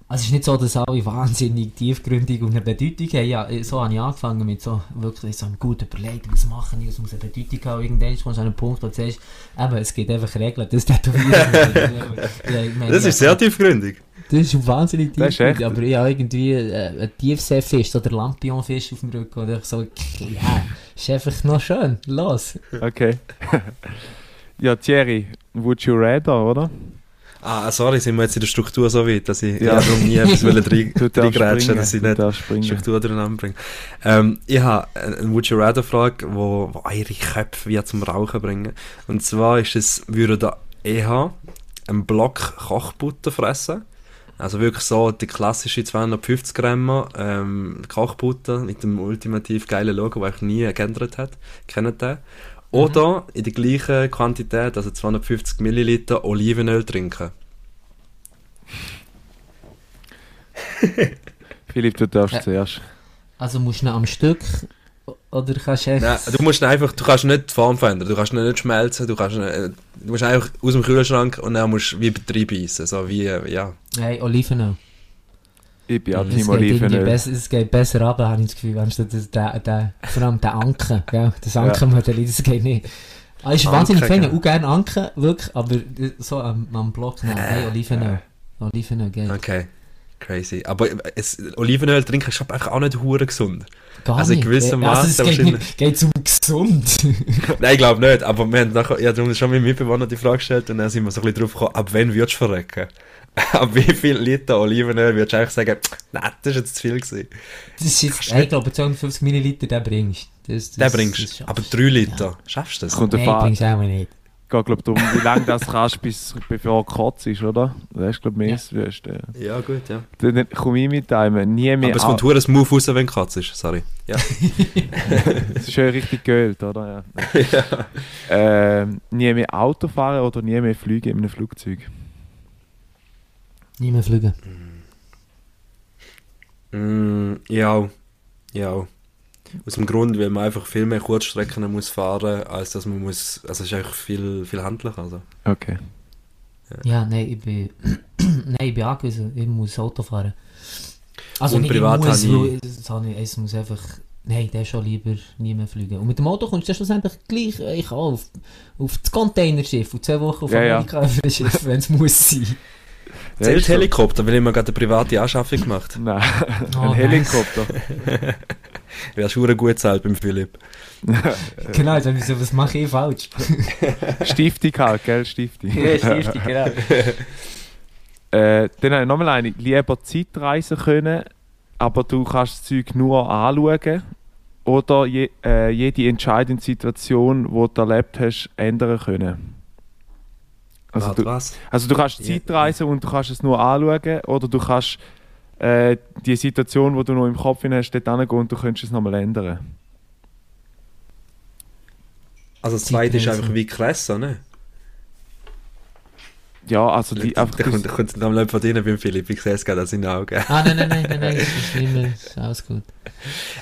also es ist nicht so, dass alle wahnsinnig tiefgründig und eine Bedeutung haben. Ja, so habe ich angefangen mit so wirklich so einem guten Überlegen, was machen ich, was muss eine Bedeutung haben. Irgendwann kommst du an einen Punkt, wo du sagst, eben, es gibt einfach Regeln, das Tätowieren. ja, ich meine, Das ja, ist sehr tiefgründig. Das ist wahnsinnig tiefgründig, aber ich habe irgendwie äh, einen Tiefseefisch oder Lampionfisch auf dem Rücken und ich so, ja, ist einfach noch schön, los. Okay. ja, Thierry, would you rather, oder? Ah, sorry, sind wir jetzt in der Struktur so weit, dass ich Ja. darum nie etwas reingrätschen, dass ich nicht springen. Struktur durcheinander bringe. Ähm, ich habe eine Would You Rather Frage, wo, wo eure Köpfe wie zum Rauchen bringen. Und zwar ist es, würde da eher einen Block Kochbutter fressen? Also wirklich so die klassische 250 Gramm ähm, Kochbutter mit dem ultimativ geilen Logo, das ich nie geändert hat. Kennt ihr? Oder in der gleichen Quantität, also 250 Milliliter Olivenöl trinken. Philipp, du darfst Äh. zuerst. Also musst du am Stück oder kannst du einfach... Nein, du musst einfach, du kannst nicht die Form verändern, du kannst nicht schmelzen, du kannst ihn, äh, du musst einfach aus dem Kühlschrank und dann musst du wie reinbeissen, so wie, äh, ja. Hey, Olivenöl. Ich bin auch es, Team geht irgendwie Olivenöl. besser, es geht besser ab, habe ich das Gefühl. Anstatt das, der, der, vor allem der Anken, gell? Das Ankenmodell, das geht nicht. Ah, ist wahnsinnig fein, gell? auch gerne Anken, wirklich, aber so am, am Block, nein, hey, Olivenöl. Olivenöl geht. Okay. Crazy. Aber es, Olivenöl trinken ist einfach auch nicht hure gesund. Gar Also in gewissem Äh, also Maße es geht, um gesund. Nein, ich glaube nicht. Aber wir haben nachher, ja, darum schon mit Mitbewohner die Frage gestellt und dann sind wir so ein bisschen drauf gekommen, ab wann würdest du verrecken? ab wie viel Liter Olivenöl würdest du eigentlich sagen, nein, das ist jetzt zu viel gewesen. Das ist jetzt, ich glaube, 250 Milliliter, den bringst du. Das, das, Den bringst das du. Aber 3 Liter, schaffst du das? Kommt Nein, bringst du auch nicht. geht glaube darum, wie lange das kannst, bis, bevor du kotzt ist, oder? Das ist glaube ich mehr Ja. das Wüste. Ja, gut, ja. Dann komme ich mit einem, nie mehr Aber es kommt hure smooth raus, wenn Katz ist, sorry. Ja. Es ist schön richtig geölt, oder? Ja. ja. Ähm, nie mehr Auto fahren oder nie mehr fliegen in einem Flugzeug. Nie mehr fliegen. Mm, ja, ja. Aus dem Grund, weil man einfach viel mehr Kurzstrecken muss fahren, als dass man muss, also es ist eigentlich viel, viel handlicher, also. Okay. Ja, nein, ich bin, nein, ich bin angewiesen. Ich muss Auto fahren. Also Und nicht privat ich muss, habe weil es, habe ich, es muss einfach... Nein, der schon lieber nie mehr fliegen. Und mit dem Auto kommst du schlussendlich gleich äh, ich kann auf, auf das Containerschiff und zwei Wochen auf Ja, ja. Amerika auf ein Schiff, wenn es muss sein. Zählt ist so. Helikopter, weil ich mir gerade eine private Anschaffung gemacht Nein, Oh, ein nice. Helikopter. Wäre schon gut zahlt beim Philipp. Genau, jetzt habe ich so, was mache ich falsch? Stiftung halt, gell? Stiftung. Stiftung, genau. Äh, dann habe ich nochmal eine. Lieber Zeitreisen können, aber du kannst das Zeug nur anschauen. Oder je, äh, jede entscheidende Situation, die du erlebt hast, ändern können. Also, Warte, du, was? also du kannst. Zeitreisen und du kannst es nur anschauen. Oder du kannst äh, die Situation, die du noch im Kopf hast, dort hingehen und du könntest es nochmal ändern. Also das zweite ist einfach wie krasser, ne? Ja, also die Da einfach... kommt, da kommt noch mal von denen beim Philipp, ich sehe es gerade an seinen Augen. Ah, nein, nein, nein, nein, nein, das ist ist alles gut.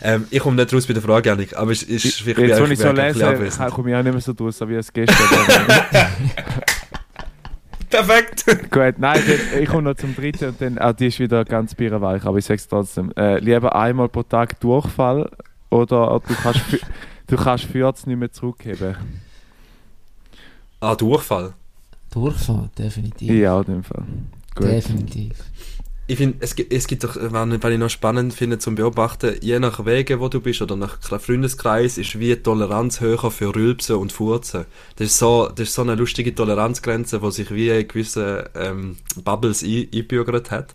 Ähm, ich komme nicht raus bei der Frage, Janik, aber es ist Ich, vielleicht jetzt, wenn wie ich so ein bisschen lese, komme ich auch nicht mehr so draus, wie es gestern war. Perfekt! Gut, nein, dann, ich komme noch zum dritten und dann, ah, die ist wieder ganz bierenweich, aber ich sage es trotzdem. Äh, lieber einmal pro Tag Durchfall oder du kannst, du kannst Fürz nicht mehr zurückheben. Ah, Durchfall. Durchfall, definitiv. Ja, in dem Fall. Gut. Definitiv. Ich finde, es, gibt- es gibt doch, was ich noch spannend finde zum Beobachten, je nach Wege, wo du bist oder nach Freundeskreis, ist wie die Toleranz höher für Rülpsen und Furzen. Das ist so, das ist so eine lustige Toleranzgrenze, die sich wie in gewissen ähm, Bubbles ein, eingebürgert hat.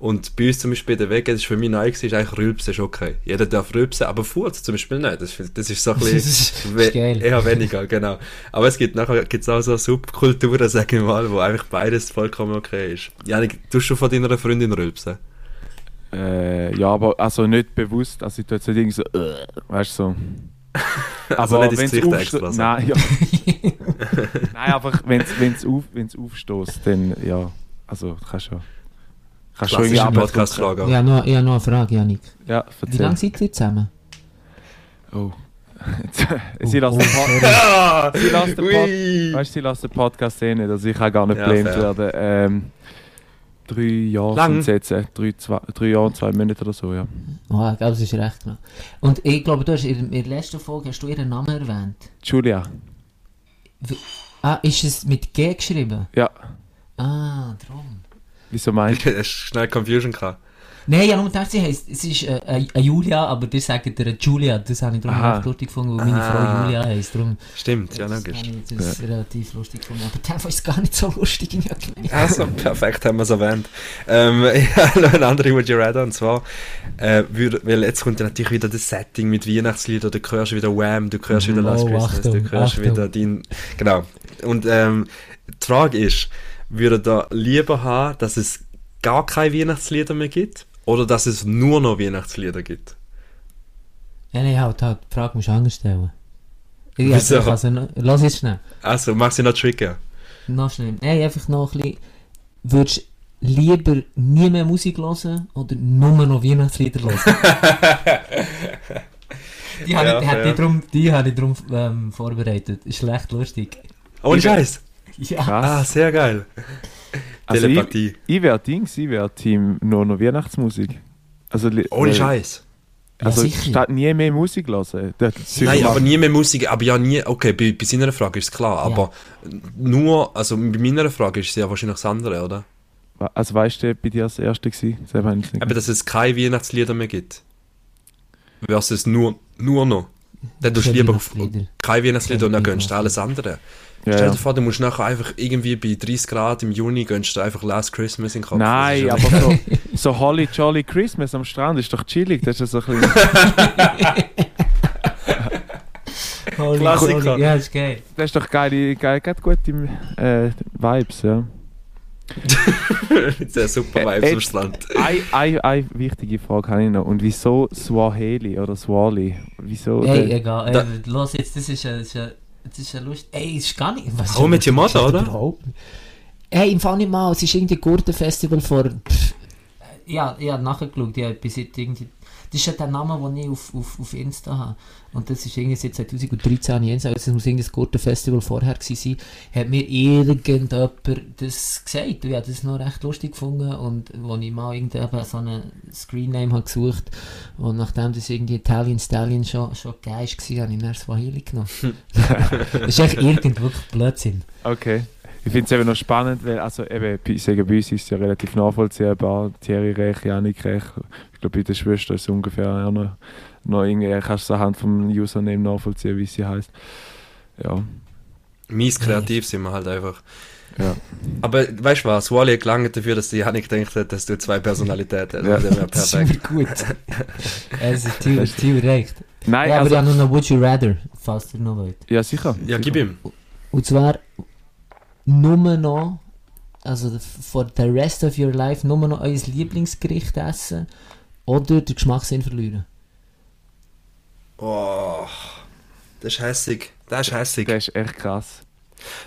Und bei uns zum Beispiel der Weg, das ist für mich neu gewesen, ist eigentlich Rülpsen ist okay. Jeder darf rülpsen, aber Furzen zum Beispiel nicht. Das, das ist so ein Das bisschen, ist we- geil. eher weniger, genau. Aber es gibt nachher gibt's auch so Subkulturen, sag ich mal, wo einfach beides vollkommen okay ist. Janik, tust du von deiner Freundin rülpsen? Äh, ja, aber also nicht bewusst, also ich tue jetzt nicht irgendwie so, äh, weißt du so. Also nicht ins wenn's Gesicht extra, so. Nein, ja. nein, aber wenn es auf, wenn's aufstößt, dann ja, also kannst du kannst du Klassische irgendwie Podcast-Frage. Ich habe noch, ich habe noch eine Frage, Janik. Ja, Wie erzähl. lange seid ihr zusammen? Oh. sie lässt oh, den Pod- den Pod- weißt, den Podcast eh nicht, also ich kann gar nicht Ja, werden. Ähm, drei Jahre Lang. jetzt, äh, drei, zwei, drei Jahre und zwei Monate oder so, ja. Oh, ich glaube, das ist recht genau. Und ich glaube, du hast in, in der letzten Folge hast du ihren Namen erwähnt. Julia, Ah, ist es mit G geschrieben? ja, Ah, drum. Wieso meinst Ich hatte schnell Confusion gehabt. Nein, ich habe nur gedacht, sie heisst, es ist äh, eine eine Julia, aber die sagen dir eine Julia. Das habe ich darum Aha. recht lustig gefunden, weil meine Ah. Frau Julia heisst. Darum Stimmt, ja, das logisch. habe ich das relativ lustig gefunden. Aber der ist es gar nicht so lustig in der Also, perfekt haben wir es erwähnt. Ähm, ich habe noch eine andere Would You Rather, und zwar, äh, weil jetzt kommt ja natürlich wieder das Setting mit Weihnachtsliedern, du hörst wieder Wham, du hörst wieder Oh, Last Christmas, Achtung, du hörst Achtung. wieder dein, genau. Und ähm, die Frage ist, würde da lieber haben, dass es gar keine Weihnachtslieder mehr gibt, oder dass es nur noch Weihnachtslieder gibt? Ja, nein, halt, halt, die Frage musst du anders stellen. Ich, Wieso? Also, also, noch- lass jetzt schnell. Also, mach sie noch trigger. Noch schnell. Nein, einfach noch ein bisschen. Würdest du lieber nie mehr Musik hören oder nur noch Weihnachtslieder hören? die habe Ja, ich, fair. die drum, die habe ich drum ähm, vorbereitet. Ist schlecht lustig. Ohne Scheiß! Ja. Ah, sehr geil. Also ich, Telepathie. ich wäre Dings, ich wäre Team nur noch Weihnachtsmusik. Also, Ohne Scheiß. Also Ja, statt nie mehr Musik hören. Nein, aber nie mehr Musik, aber ja nie, okay, bei, bei seiner Frage ist es klar, Ja. aber nur, also bei meiner Frage ist es ja wahrscheinlich das andere, oder? Also weißt du, bei dir das erste ich nicht Aber dass es keine Weihnachtslieder mehr gibt. Versus nur, nur noch. Dann tust du Keine lieber auf Weihnachtslieder. keine Weihnachtslieder und dann gönnst du alles andere. Ja, Stell ja. dir vor, du musst nachher einfach irgendwie bei 30 Grad im Juni gönnst du einfach Last Christmas in den Kopf. Nein, ist aber ja- so, so Holly Jolly Christmas am Strand ist doch chillig. Das ist ja so ein bisschen, Holy Klassiker. Ja, ist geil. das ist doch geile, geil, geil gute äh, Vibes, ja. Sehr super Äh, Vibes am jetzt- Strand. Eine, eine, eine wichtige Frage habe ich noch. Und wieso Swahili oder Swali? Wieso? Ey, der- egal. Da- Ey, los jetzt, das ist ein... Das ist ein das ist eine Lust. Ey, es ist gar nicht. Was das ist Mother, oder? überhaupt nicht. Hey, im Fall nicht mal. Es ist irgendwie ein Gurtenfestival vor. Pff, ja, ich habe nachgeschaut. Ja, bis jetzt irgendwie. Das ist ja der Name, den ich auf, auf, auf Insta habe. Und das ist irgendwie seit 2013 habe ich Insta. Also es muss irgendein Gurtenfestival vorher gewesen sein. Hat mir irgendjemand das gesagt. Ich habe das noch recht lustig gefunden. Und als ich mal irgendwie so einen Screenname habe gesucht und nachdem das irgendwie Italian Stallion schon, schon geil war, habe ich dann Swahili genommen. das ist echt irgend wirklich Blödsinn. Okay. Ich finde es eben noch spannend, weil, also eben, sagen, bei uns ist es ja relativ nachvollziehbar. Thierry Rech, Janik Rech. Ich glaube, bei der Schwester ist es ungefähr auch noch, noch irgendwie, kannst du es anhand vom Username nachvollziehen, wie sie heißt. Ja. Mies kreativ sind wir halt einfach. Ja. Aber weißt du was? Wally gelangt dafür, dass die Janik gedacht hat, dass du zwei Personalitäten hast. Ja. Das wäre ist perfekt. gut. Es ist Ziel erreicht. Nein, ja, aber also, ich habe noch Would You Rather, falls ihr noch wollt. ja, sicher. Ja, sicher. gib ihm. Und zwar nur noch, also for the rest of your life, nur noch euer Lieblingsgericht essen oder den Geschmackssinn verlieren. Oh, das ist hässig. Das ist hässig. Das ist echt krass.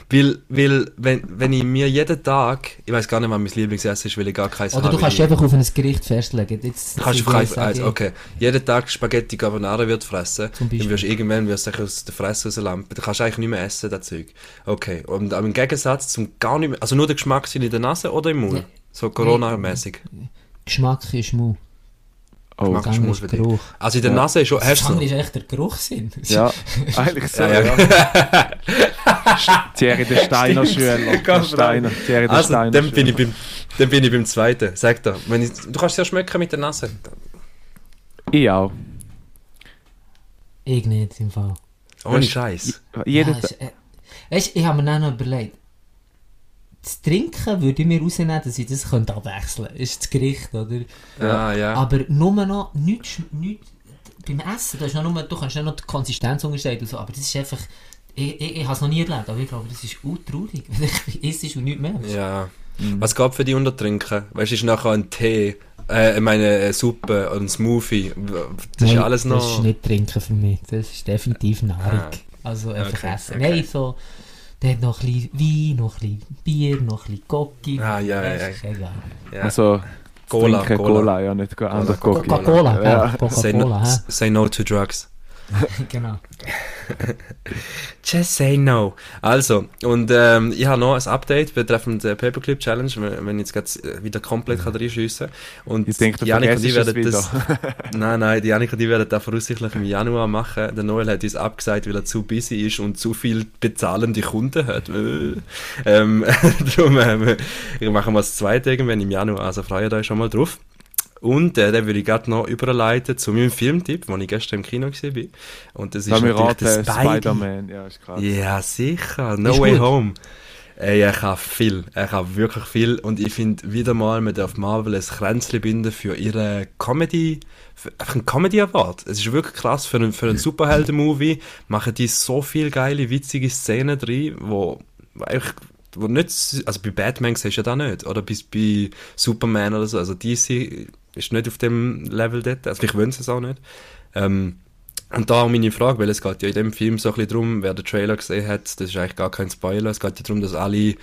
Weil, weil wenn, wenn ich mir jeden Tag, ich weiß gar nicht, was mein Lieblingsessen ist, weil ich gar keins Oder du habe. kannst ich- einfach auf ein Gericht festlegen. Jetzt, Kannst du frei, sage also, ich, okay. Jeden Tag Spaghetti Carbonara wird fressen. Zum Dann wirst du irgendwann wirst du aus der Fresse rauslampen. Dann kannst du eigentlich nicht mehr essen, das Zeug. Okay. Und aber im Gegensatz zum gar nicht mehr, also nur der Geschmackssinn in der Nase oder im Mund? Nee. So Corona-mäßig. Geschmack ist Mu. Oh, Gang ist dich. Geruch. Also in der Ja. Nase ist schon, du Fang ist echt der Geruchssinn. ja, eigentlich so, Ja. Thierry der Steiner Schüler. Der Ganz Steiner. Thierry der Also, Steiner dann bin, ich beim, dann bin ich beim zweiten. Sag dir. Wenn ich, du kannst es ja schmecken mit der Nase. Ich auch. Ich nicht im Fall. Ohne Scheiß. Ja, ist, äh, weißt, ich habe mir dann noch überlegt, das Trinken würde ich mir rausnehmen, dass ich das könnte abwechseln könnte. Ist das Gericht, oder? Ja, ja. Aber nur noch nichts, nichts beim Essen, da ist noch nur, du kannst nicht noch die Konsistenz unterscheiden und so, aber das ist einfach, ich, ich, ich habe es noch nie erlebt, aber ich glaube, das ist untraurig, wenn du isst und nichts mehr. Ja. Was geht für die Untertrinken? Weißt du, ist nachher ein Tee, äh, ich meine, eine Suppe oder ein Smoothie. Das ist Nein, alles noch. Das ist nicht Trinken für mich, das ist definitiv Nahrung. Ah. Also einfach Okay, Essen. okay. Nein, so, der hat noch ein bisschen Wein, noch ein bisschen Bier, noch ein bisschen Cocky. Ah, ja, ja, ja. ist egal. ja. Also, Cola, Cola. Cola, ja, nicht andere Coca. Coca-Cola, no, say no to drugs. genau. Just say no. Also, und ähm, ich habe noch ein Update betreffend der Paperclip Challenge, wenn wenn ich jetzt grad wieder komplett kann reinschiessen Und Ich denke, die vergisst es werden das, nein, nein, die Annika, die werden das voraussichtlich im Januar machen. Der Noel hat uns abgesagt, weil er zu busy ist und zu viel bezahlende Kunden hat. Äh. ähm, darum ähm, machen wir das zweite irgendwann im Januar, also freut euch schon mal drauf. Und äh, den würde ich gerade noch überleiten zu meinem Filmtipp, den ich gestern im Kino gesehen bin. Und das ist Lass mich natürlich der. Spider-Man. Ja, ist krass. Ja, sicher. No Ist Way gut. Home. Ey, er kann viel. Er kann wirklich viel. Und ich finde wieder mal, man darf Marvel ein Kränzchen binden für ihre Comedy, für einfach einen Comedy Award. Es ist wirklich krass. Für einen, für einen Superhelden-Movie machen die so viel geile, witzige Szenen drin, wo, wo einfach, wo nicht, also bei Batman siehst du ja da nicht. Oder bis bei Superman oder so. Also DC ist nicht auf dem Level dort. Also ich wünsche es auch nicht. Ähm, und da auch meine Frage, weil es geht ja in dem Film so ein bisschen darum, wer den Trailer gesehen hat, das ist eigentlich gar kein Spoiler, es geht ja darum, dass alle äh,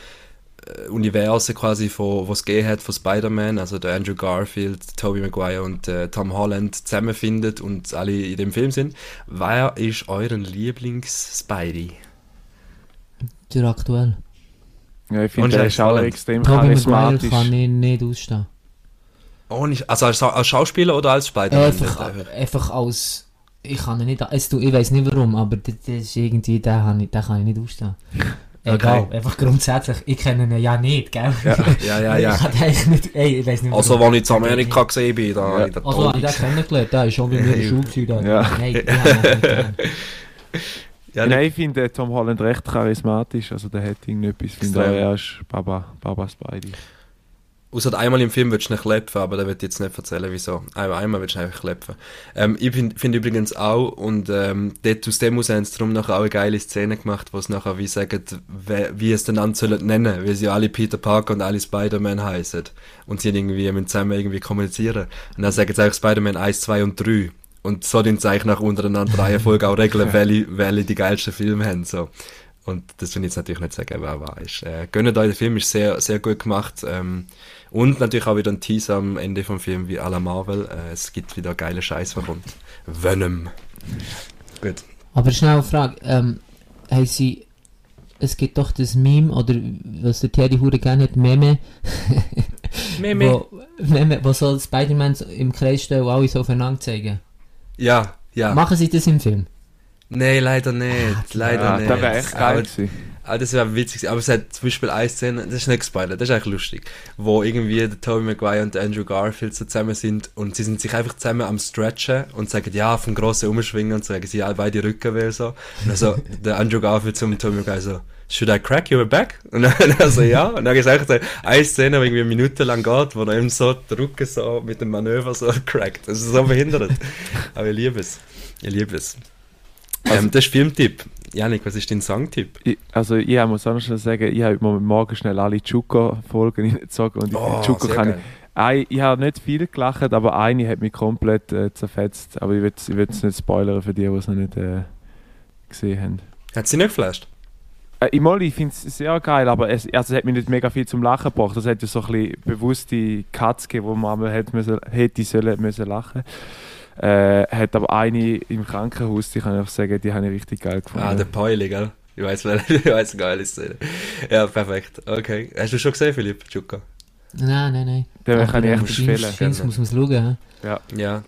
Universen quasi, von, es gegeben hat von Spider-Man, also der Andrew Garfield, Tobey Maguire und äh, Tom Holland zusammenfindet und alle in dem Film sind. Wer ist euren Lieblings-Spidey? Der aktuell. Ja, ich finde, der ist auch extrem Tobey charismatisch. kann ich nicht ausstehen. Oh, nicht, also als, als Schauspieler oder als Spider-Man? Einfach, einfach als... Ich kann ihn nicht... Es, du, ich weiß nicht warum, aber das, das ist irgendwie... Den, habe ich, den kann ich nicht ausstehen. Egal, Okay. einfach grundsätzlich, ich kenne ihn ja nicht, gell? Ja, ja, ja. Ich hatte eigentlich nicht, ey, ich weiß nicht Also, warum. als ich in Amerika gesehen bin, da Ja. in der Also, habe ich den Tolix. kennengelernt, der ist schon bei mir in der Schule gewesen. Ja. Nein, ich habe ihn nicht. Ja, Nein, ich finde Tom Holland recht charismatisch. Also der hat irgendetwas. Ich finde Extrem. er ist Baba, Baba Spidey. Außer einmal im Film würdest du nicht klepfen, aber da wird jetzt nicht erzählen, wieso. Einmal, einmal würdest du einfach klepfen. Ähm, ich finde find übrigens auch, und ähm, dort aus dem aus haben sie darum nachher auch eine geile Szene gemacht, wo sie nachher wie sagen, wie, wie es den sollen nennen, weil sie alle Peter Parker und alle Spider-Man heißen. Und sie irgendwie zusammen irgendwie kommunizieren. Und dann sagen sie eigentlich Spider-Man 1, 2 und 3. Und so den sie eigentlich nach untereinander Reihenfolge auch regeln, welche, welche die geilsten Filme haben, so. Und das will ich jetzt natürlich nicht sagen, wer wahr ist. Äh, gönnt euch, der Film ist sehr, sehr gut gemacht. Ähm, und natürlich auch wieder ein Teaser am Ende vom Film wie à la Marvel. Äh, es gibt wieder geile Scheiß, was kommt. Venom. Gut. Aber schnell eine Frage, ähm, haben Sie, es gibt doch das Meme, oder was der Thierry Hure gerne hat, Meme, Wo, Meme, wo so Spider-Man im Kreis stehen und alle so aufeinander zeigen. Ja, ja. Machen Sie das im Film? Nee, leider nicht. Leider ja, nicht. das wäre echt geil Aber, gewesen. aber das wäre witzig. Aber es hat zum Beispiel eine Szene, das ist nicht gespoilert, das ist eigentlich lustig, wo irgendwie der Tobey Maguire und der Andrew Garfield so zusammen sind und sie sind sich einfach zusammen am Stretchen und sagen, ja, vom grossen Umschwingen und so, sagen sie alle beide Rücken weh so. Und also der Andrew Garfield zum Tobey Maguire so, Should I crack your back? Und dann er so, ja. Und dann ist echt eine Szene, die irgendwie eine Minute lang geht, wo er ihm so den Rücken so mit dem Manöver so crackt. Das ist so behindert. Aber ich liebe es. Ich liebe es. Ähm, das ist Filmtipp. Janik, was ist dein Songtipp? Ich, also ich muss auch noch schnell sagen, ich habe mir morgen schnell alle Chuko-Folgen reingezogen und Oh, Chuko kann ich, ein, ich habe nicht viel gelacht, aber eine hat mich komplett äh, zerfetzt. Aber ich will es nicht spoilern für die, die es noch nicht äh, gesehen haben. Hat sie nicht geflasht? Äh, ich ich finde es sehr geil, aber es, also es hat mich nicht mega viel zum Lachen gebracht. Es hat ja so ein bisschen bewusste Cuts gegeben, wo man einmal hätte, müssen, hätte sollen müssen lachen äh, Hat aber eine im Krankenhaus, die kann ich einfach sagen, die habe ich richtig geil gefunden. Ah, der Pauli, gell? Ich weiß, ich weiß, eine geile Szene. Ja, perfekt. Okay. Hast du schon gesehen, Philipp? Chuka? Nein, nein, nein. Den kann ich echt empfehlen. Scheins muss man es schauen. hä? Ja.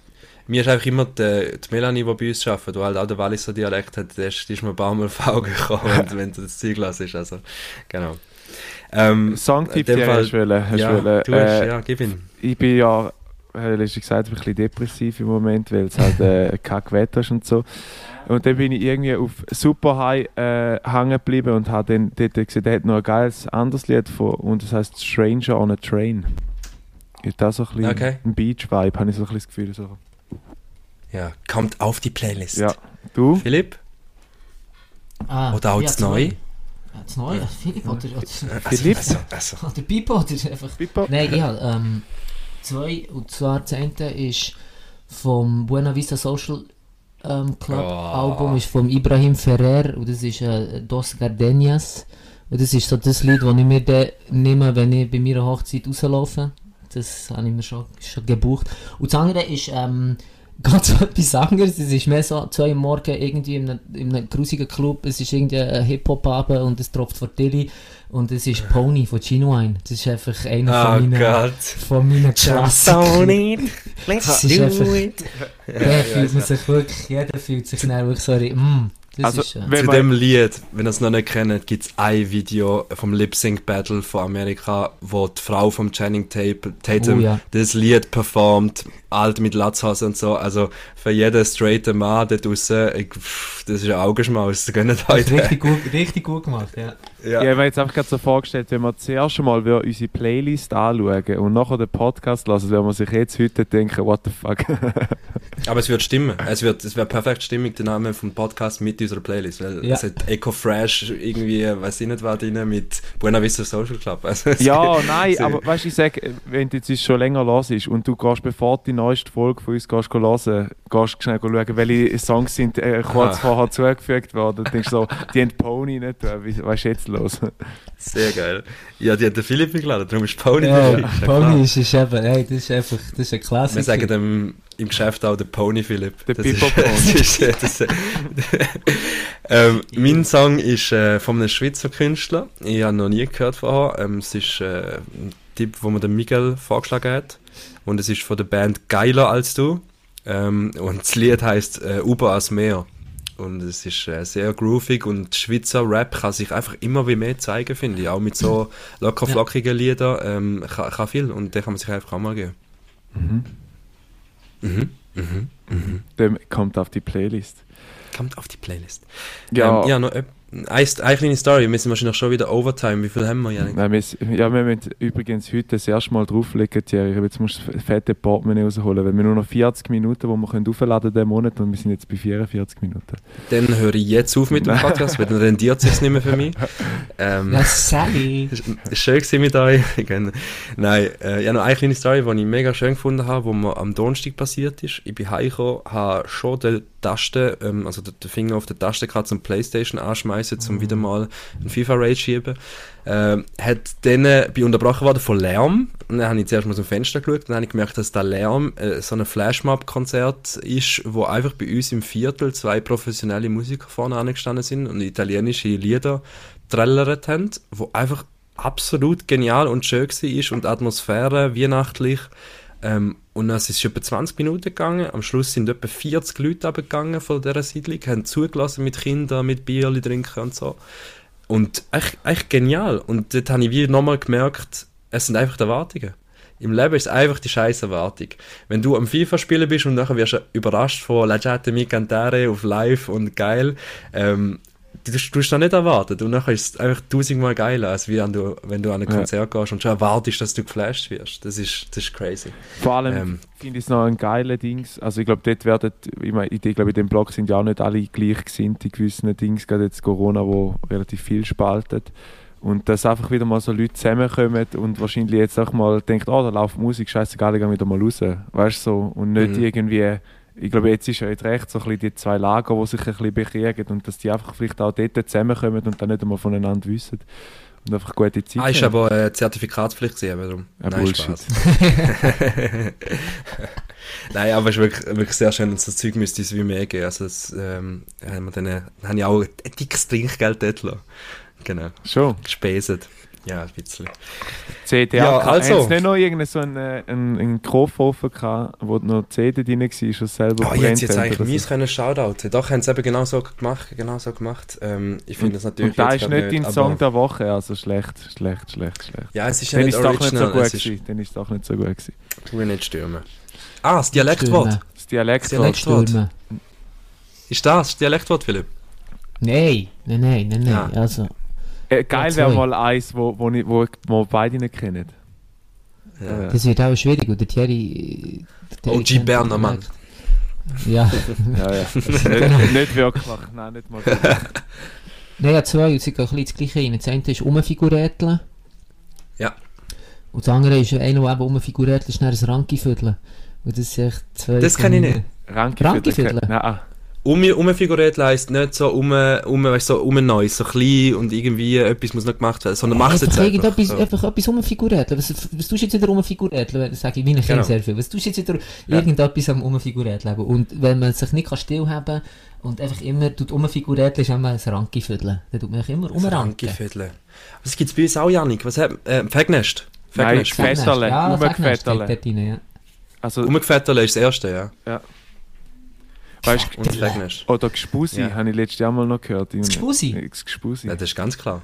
Mir ist einfach immer die, die Melanie, die bei uns arbeitet, die halt auch den Walliser Dialekt hat, die ist, die ist mir ein paar Mal vor Augen gekommen, wenn, du das Zeug lässt. Also, genau. Ähm, Songtipp, die Fall- hast du wollen. Hast ja, wollen du hast, äh, ja, gib ihn. ich bin ja, äh, letztens gesagt, ein bisschen depressiv im Moment, weil es halt äh, kack Wetter ist und so. Und dann bin ich irgendwie auf Super High äh, hängen geblieben und habe dann dort gesehen, der hat noch ein geiles anderes Lied von, und das heißt Stranger on a Train. Ist das so ein bisschen Okay. ein Beach-Vibe, habe ich so ein bisschen das Gefühl. So. Ja, kommt auf die Playlist. Ja. Du? Philipp? Ah, Oder auch ja. Neue? Ja, das Neue, Philipp oder, oder, Philipp? Also, also, oder Pipo oder einfach... Pippo? Nein, ich habe ähm, zwei, und zwar das eine ist vom Buena Vista Social ähm, Club Oh. Album, ist von Ibrahim Ferrer und das ist äh, Dos Gardenias und das ist so das Lied, das ich mir dann nehme, wenn ich bei meiner Hochzeit rauslaufe. Das habe ich mir schon, schon gebucht. Und das andere ist ähm, ganz etwas anderes. Es ist mehr so zwei morgen irgendwie in einem, in einem grusigen Club. Es ist irgendwie ein Hip-Hop-Abend und es tropft vor Tilly. Und es ist Pony von Genuine. Das ist einfach einer oh von meinen, Gott. von meinen Klassikern. Let's einfach- it. Der fühlt man sich wirklich, jeder fühlt sich schnell wirklich so, mm, das Also, ist, wenn Zu man- dem Lied, wenn ihr es noch nicht kennt, gibt es ein Video vom Lip Sync Battle von Amerika, wo die Frau vom Channing Tape, Tatum Oh ja. das Lied performt, alt mit Latzhose und so. Also für jeden straighten Mann da draussen, ich, pff, das ist ein Augenschmaus. Gönnt das ist richtig gut, richtig gut gemacht, ja. Ja. ich habe mir jetzt einfach gerade so vorgestellt, wenn wir zuerst einmal wir unsere Playlist anschauen und nachher den Podcast lassen, werden wir sich jetzt heute denken, what the fuck. Aber es wird stimmen. Es wird, es wird perfekt stimmig, der Name vom Podcast mit unserer Playlist. Weil Ja. es hat Eco Fresh irgendwie, weiß ich nicht was drin, mit Buena Vista Social Club. Also, Ja, nein, sehr- aber weißt du, ich sage, wenn du jetzt schon länger los ist und du gehst, bevor du die neueste Folge von uns gehst, hören, gehst du schnell schauen, welche Songs sind äh, kurz Aha. vorher zugefügt worden. Du denkst so, die haben Pony nicht, äh, was ist jetzt los? Sehr geil. Ja, die hat der Philipp eingeladen, darum ist Pony Ja, dabei. Ja. Pony ist, ist eben, hey, das ist einfach, das ist ein Klassiker. Wir sagen dem im Geschäft auch der Pony Philipp. Der Das Pippo ist- Pony. das ist, das, äh, ähm, mein Song ist äh, von einem Schweizer Künstler. Ich habe noch nie gehört vorher. Ähm, es ist äh, ein Tipp, wo mir der Miguel vorgeschlagen hat. Und es ist von der Band Geiler als du. Ähm, und das Lied heißt äh, Uber als Meer. Und es ist äh, sehr groovig und Schweizer Rap kann sich einfach immer wie mehr zeigen, finde ich. Auch mit so locker flockigen Liedern ähm, kann, kann viel und den kann man sich einfach auch mal geben. Mhm. Mhm. Mhm. Mhm. Der kommt auf die Playlist. Kommt auf die Playlist. Ja. Ähm, ja, noch, kleine Story, wir sind wahrscheinlich schon wieder Overtime. Wie viel haben wir, Janik? Nein, wir, ja, wir müssen übrigens heute das erste Mal drauflegen, Thierry. Aber Jetzt musst du das fette Portemonnaie rausholen, weil wir nur noch 40 Minuten, die wir können aufladen können, Monat und wir sind jetzt bei 44 Minuten. Dann höre ich jetzt auf mit dem Podcast, weil dann rendiert es sich nicht mehr für mich. Ähm. Es war schön gewesen mit euch. Nein, äh, ja, noch eine kleine Story, die ich mega schön gefunden habe, wo mir am Donnerstag passiert ist. Ich bin heimgekommen, habe schon die Taste, ähm, also den Finger auf der Taste gerade zum Playstation anschmeißen, um wieder mal ein FIFA-Raid schieben. Ähm, hat dann, äh, bin unterbrochen worden von Lärm. Und dann habe ich zuerst mal dem Fenster geschaut und dann habe ich gemerkt, dass der Lärm äh, so ein Flashmob-Konzert ist, wo einfach bei uns im Viertel zwei professionelle Musiker vorne angestanden sind und italienische Lieder trällert haben, wo einfach absolut genial und schön war und die Atmosphäre weihnachtlich. Ähm, und dann ist es etwa 20 Minuten gegangen. Am Schluss sind etwa 40 Leute abgegangen von dieser Siedlung, haben zugelassen mit Kindern, mit Bierli trinken und so. Und echt, echt genial. Und dort habe ich wie nochmal gemerkt, es sind einfach die Erwartungen. Im Leben ist es einfach die scheiß Erwartung. Wenn du am FIFA spielen bist und nachher wirst du überrascht von La Gente Mi Cantare auf live und geil, ähm, du, du hast das nicht erwartet. Und nachher ist es einfach tausendmal geiler, als wie wenn du, wenn du an ein Ja. Konzert gehst und schon erwartest, dass du geflasht wirst. Das ist, das ist crazy. Vor allem Ähm. finde ich es noch ein geiler Dings. Also ich glaube, dort werden, ich, mein, ich glaube, in dem Blog sind ja auch nicht alle gleichgesinnt in gewissen Dings, gerade jetzt Corona, wo relativ viel spaltet. Und dass einfach wieder mal so Leute zusammenkommen und wahrscheinlich jetzt auch mal denkt, oh, da läuft Musik, scheißegal, ich gehe wieder mal raus. Weißt du so? Und nicht Mhm. irgendwie, ich glaube, jetzt ist ja jetzt recht so ein bisschen die zwei Lager, die sich ein bisschen bekriegen und dass die einfach vielleicht auch dort zusammenkommen und dann nicht einmal voneinander wissen. Und einfach gute Zeit Ah, ist haben. aber äh, Zertifikatspflicht gewesen, darum. Ja, Bullshit. Spaß. Nein, aber es ist wirklich, wirklich sehr schön und so Zeug müsste es wie mehr geben. Also das, ähm, haben wir dann, äh, dann habe ich auch ein dickes Trinkgeld dort gelassen. Genau, Schon. gespeset. Ja, ein bisschen. CD Ja, also. Haben nicht noch irgendeinen so einen, äh, einen, einen Koffer offen gehabt, wo noch CD drin war, schon selber Oh, jetzt haben eigentlich mies können Shoutouten. Doch, haben sie eben genau so gemacht. Genau so gemacht. Ähm, ich finde das natürlich Und da jetzt ist nicht dein Song der Woche, also schlecht, schlecht, schlecht, schlecht. Ja, es ist ja Dann nicht ist es doch nicht so original. gut es ist, gewesen. Dann ist es doch nicht so gut gewesen. tu ich nicht stürmen. Ah, das Dialektwort. Das Dialekt Das Dialektwort. Stürmen. Ist das das Dialektwort, Philipp? Nein, nein, nein, nein, nein. Ja. Also, äh, Geil Ja, wäre mal eins, wo, wo, nicht- wo, wo beide nicht kennen. Ja. Ja. das wird auch schwierig. Und der Thierry... der OG kennt Berner Mann. Ja. Ja, ja. nicht, nicht wirklich. Nein, nicht mal. Nein, ja, zwei. Und sie gehen ein bisschen ins Gleiche rein. Das eine ist Umfiguräteln. Ja. Und das andere ist einer, der eben Umfiguräteln ist, dann ein Ranki-Vierteln. Und das ist echt zwei... Das kenn ich nicht. Ranki Ranki-Viertel? Nein, Um, umfiguriert heisst nicht so um, um, weißt, so um neu, so klein und irgendwie etwas muss noch gemacht werden, sondern mach es jetzt einfach einfach. irgendetwas, so. einfach etwas umfiguräteln. Was, was tust du jetzt wieder umfiguräteln? Das sage ich meinen Kindern Genau. sehr viel. Was tust du jetzt wieder Ja. irgendetwas am umfiguräteln? Und wenn man sich nicht kann stillhaben und einfach immer tut umfiguräteln, ist einmal ein Ranki füdeln. Dann tut man sich immer umranken. Rankenviertel. Was gibt's bei uns auch, Janik? Was hat, äh, Fegnest? Nein, Fegnest. Fest- Fetterle, Ja, Umgefetterle. Ja. Also, Umgefetterle ist das erste, ja. Weißt Und. Oder Gspusi, Ja. habe ich letztes Jahr mal noch gehört. Gspusi? Das Gspusi. Ja, das ist ganz klar.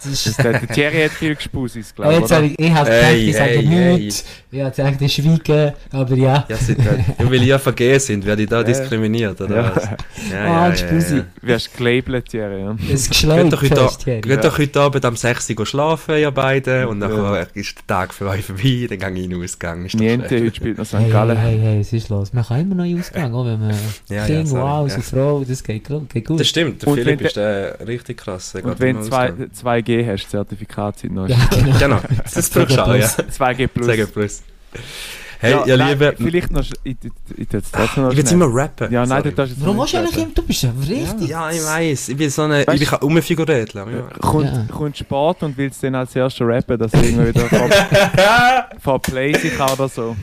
Das ist... Der, der Thierry hat viel Gspusis, glaube ich. jetzt habe oder? ich, ich habe Hey, gedacht, ich sage hey, nichts. Ich habe gedacht, ich schweige, aber ja. Ja, sind, nur weil ihr vergehen sind, werde ich da diskriminiert, oder Ja. was? Ja, Ah, Gspusi. Wirst gelabelt, Thierry. Ja. Geht geschlagen doch, heute, fest, Thierry. geht doch heute Abend am 6 Uhr schlafen, ihr beiden, und Ja. nachher ist der Tag für euch vorbei, dann gehe ich in den Ausgang. Ist Niente, schlecht. heute spielt noch St. Gallen. hey, hey, was ist los? Man kann immer noch in den Ausgang, auch wenn man Ja, Kind, ja, wow, ja. so Frau, das geht, gut- geht gut. Das stimmt, der Philipp ist äh, richtig krass. der Und wenn zwei, Ausgang. 2G hast, Zertifikat sind noch. ja, genau. Genau, das du auch, ja. 2G plus. 2G plus. Hey, Ja, ihr nein, Lieben, Vielleicht noch. Ich, ich, ich, trotzdem noch ich will jetzt immer rappen. Ja, nein, du darfst jetzt Warum musst du eigentlich du bist ja richtig. Ja, ich weiß. Ich bin so eine. Weißt- ich bin umfiguriert. Ja. Kommt, Ja. kommt Sport und willst dann als erster rappen, dass du irgendwie wieder vor, vor Play sich kann oder so.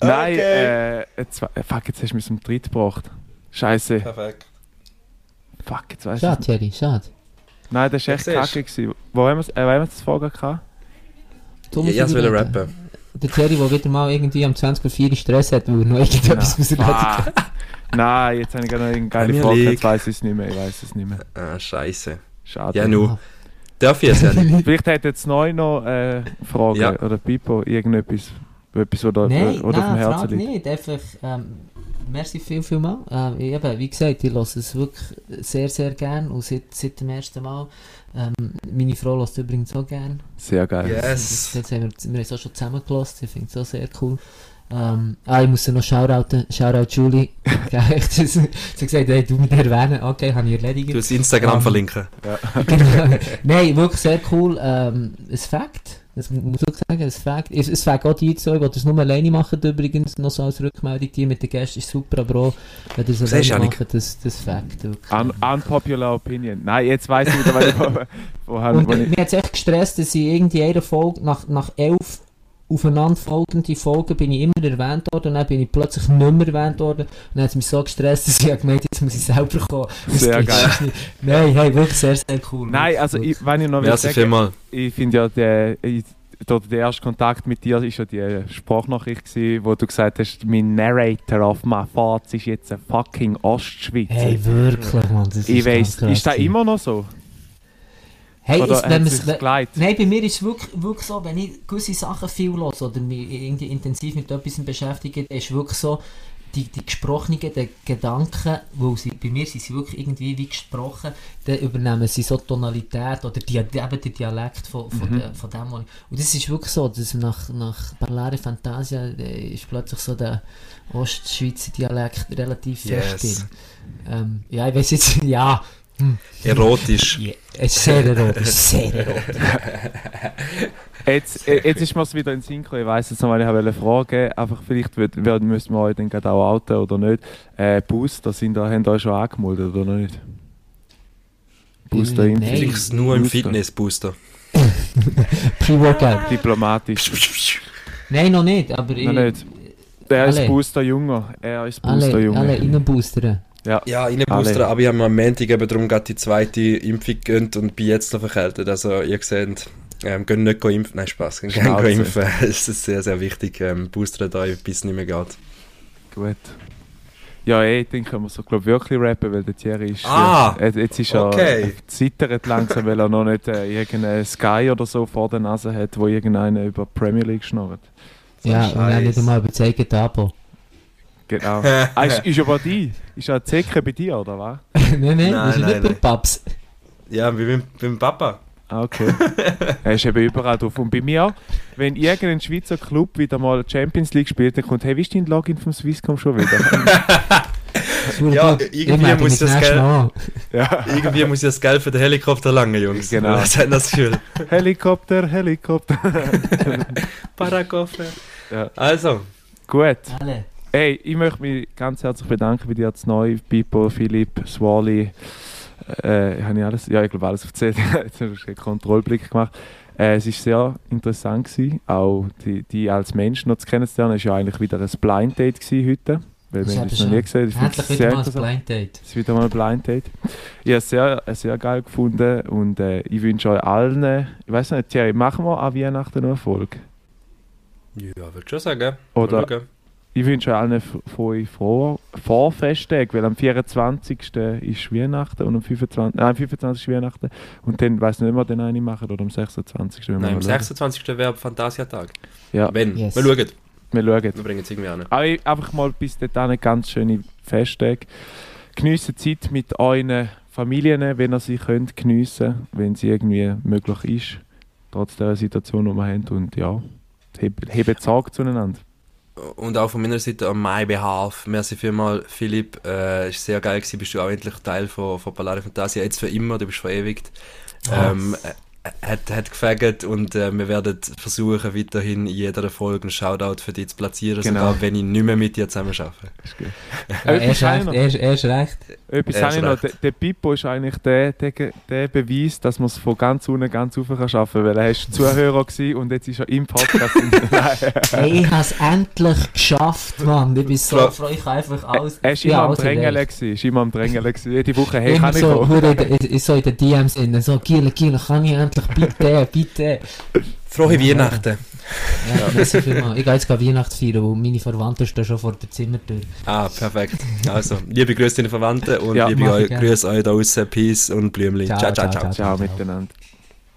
Nein, Okay. äh, zwei, fuck, jetzt hast du mich zum Dritt gebracht. Scheiße. Perfekt. Fuck, jetzt weißt Schade, du. Thierry, schade. Nein, das war echt kacke. Gewesen. Wo haben wir äh, haben wir das vorher gehabt? Du Ja, ich Umfiguräteln. rappen. der Thierry, der wieder mal irgendwie am 20.04 Uhr Stress hat, weil er noch irgendetwas muss Ah. Nein, jetzt habe ich gerade noch eine geile Frage, League. jetzt weiß ich es nicht mehr, ich weiß es nicht mehr. Ah, scheiße. Schade. Ja, nu. Darf ich es ja nicht? Vielleicht hat jetzt neu noch äh, Fragen, Ja. oder Pipo, irgendetwas, etwas, was da Nein, oder auf dem nein, Herzen liegt. nicht. Einfach, ähm, merci viel, viel mal. Ähm, eben, wie gesagt, ich höre es wirklich sehr, sehr gern und seit, seit dem ersten Mal. Ähm, meine Frau es übrigens auch gern. Sehr geil. Ja. Yes. das haben wir, wir haben es auch schon zusammengelassen, ich finde es auch sehr cool. Ähm, ah, ich muss ja noch Shoutouten, Shoutout Julie. Sie sie hat gesagt, hey, du mich erwähnen, okay, habe ich erledigt. Du das Instagram Ähm, verlinken. Genau. Nein, wirklich sehr cool. Ähm, ein Fact, das mu- muss ich sagen, ein Fact. Es, es Fact auch die zwei, die das nur alleine machen, übrigens, noch so als Rückmeldung, die mit den Gästen ist super, aber auch, wenn ihr es alleine macht, das, das Fact. Wirklich. Un unpopular Opinion. Nein, jetzt weiß ich wieder, was ich, wo, wo, Und wo äh, hat es echt gestresst, dass ich irgendwie jeder Folge, nach, nach elf aufeinanderfolgende Folgen bin ich immer erwähnt worden und dann bin ich plötzlich nicht mehr erwähnt worden und dann hat es mich so gestresst, dass ich habe gemeint jetzt muss ich selber kommen. Das Sehr geil. Nein, hey, wirklich sehr, sehr cool. Nein, Wirklich, also ich, wenn ich noch will sagen, ich finde ja, der, ich, der, der erste Kontakt mit dir ist ja die Sprachnachricht gewesen, wo du gesagt hast, mein Narrator auf meinem Fahrt ist jetzt ein fucking Ostschweizer. Hey, wirklich, Mann. Das ich ist weiss, ganz krass ist das immer noch so? Hey, Oder ist, wenn man's- geleitet? Nein, bei mir ist es wirklich, wirklich so, wenn ich gewisse Sachen viel höre oder mich irgendwie intensiv mit etwas beschäftige, ist wirklich so, die, die gesprochenen die Gedanken, weil sie, bei mir sind sie wirklich irgendwie wie gesprochen, dann übernehmen sie so Tonalität oder die, eben der Dialekt von, von, Mhm. der, von dem, was ich, und das ist wirklich so, dass nach, nach Parlare Fantasia äh, ist plötzlich so der Ostschweizer Dialekt relativ fest Yes. drin. Ähm, ja, ich weiß jetzt, ja, Erotisch. ja, es ist sehr erotisch, sehr erotisch. Jetzt, äh, jetzt ist mir es wieder in den Sinn gekommen. Ich weiss jetzt noch, was ich wollte fragen Einfach vielleicht würd, müssen wir euch dann gerade auch outen oder nicht. Äh, Booster, sind da, haben euch schon angemeldet oder nicht? Booster Nein. Impfung. Fix nur im Booster. Fitnessbooster. Pre-Workout. Diplomatisch. Nein, noch nicht, aber ich, Noch nicht. Der ist Alle. Booster Jünger. Er ist Booster alle, Jünger. alle reinboostern. Ja, reinboostern, Alle. aber ich habe am Montag eben darum gerade die zweite Impfung gegönnt und bin jetzt noch verkältet. Also ihr seht, ähm, gehen nicht go impfen. Nein, Spaß, gehen go impfen. Es ist sehr, sehr wichtig. Ähm, boostert euch, bis es nicht mehr geht. Gut. Ja, ey, den können wir so glaub, wirklich rappen, weil der Thierry ist. Ah, ja, jetzt ist er okay. zittert langsam, weil er noch nicht äh, irgendeinen Sky oder so vor der Nase hat, wo irgendeiner über die Premier League schnurrt. Ja, und dann nicht einmal über das eigene Abo. Genau. ah, ist, ist ja bei dir? Ist er Zecke bei dir, oder was? nein, nein, Nein, das ist nein, nicht bei nein. Paps. Ja, wie beim, beim Papa. Ah, okay. er ist eben überall drauf. Und bei mir, wenn irgendein Schweizer Club wieder mal Champions League spielt, dann kommt, hey, wie ist dein Login vom Swisscom schon wieder? Das ist Ja, irgendwie muss das Geld- ja. Irgendwie muss ich das Geld für den Helikopter langen, Jungs. Genau. Was hat das Gefühl? Helikopter, Helikopter. Parakoffer. Ja. Also, Gut. Alle. Hey, ich möchte mich ganz herzlich bedanken bei dir als neu, Pipo, Philipp, Swally. Äh, habe ich alles, ja, ich glaube alles erzählt. Jetzt habe ich einen Kontrollblick gemacht. Äh, es war sehr interessant gewesen, auch die, die als Mensch noch zu kennenzulernen. Es war ja eigentlich wieder ein Blind Date gewesen heute, weil Das wir haben es noch nie gesehen. Ich es wieder sehr mal ein interessant. Blind Date. Es ist wieder mal ein Blind Date. Ich habe es sehr, sehr geil gefunden und äh, ich wünsche euch allen, ich weiß nicht, Thierry, machen wir an Weihnachten noch eine Folge? ja, würde schon sagen. Oder-. Ich wünsche euch allen von euch frohe Vorfesttage, weil am 24. ist Weihnachten und am 25. Nein, am 25. ist Weihnachten und dann weiß nicht, ob wir den eine machen oder am 26. wenn wir Nein, am mal schauen. 26. wäre Fantasiatag. Ja, Wenn. Yes. Wir schauen. wir schauen. Wir bringen es irgendwie an. Aber ich- einfach mal bis dahin ganz schöne Festtage. Geniessen Zeit mit euren Familien, wenn ihr sie könnt geniessen, wenn sie irgendwie möglich ist, trotz der Situation, die wir haben. Und ja, hebt Sorge zueinander. Und auch von meiner Seite an my behalf. Merci vielmals, Philipp. Äh, ist sehr geil gewesen. Bist du auch endlich Teil von, von Ballare Fantasia. Jetzt für immer, du bist verewigt. Ähm, äh, hat, hat gefegt und äh, wir werden versuchen, weiterhin in jeder Folge einen Shoutout für dich zu platzieren, Genau. sogar wenn ich nicht mehr mit dir zusammen arbeite. Ja, erst habe ich recht, noch. erst, erst recht. Etwas Er habe ist ich noch. recht. Der, der Pippo ist eigentlich der, der, der Beweis, dass man es von ganz unten ganz rauf kann schaffen kann. Weil er ist Zuhörer und jetzt ist er im Podcast. Hey, ich habe es endlich geschafft, Mann. Ich bin so froh, ich einfach alles... Er ist ja, immer am Drängeln. Ist immer am Drängeln. Jede Woche, hey, Immer kann ich so, kommen? hure in, in, so in den DMs innen, so, Giel, Giel, kann ich endlich, bitte, bitte. Frohe Ja. Weihnachten. Ja, merci vielmals. Ich gehe jetzt Weihnachten feiern, wo meine Verwandten stehen schon vor der Zimmertür. Ah, perfekt. Also, liebe Grüße deine Verwandten und Ja, liebe. Grüße euch da draussen, Peace und Blümli. Ciao, ciao, ciao. ciao, ciao. Ciao miteinander.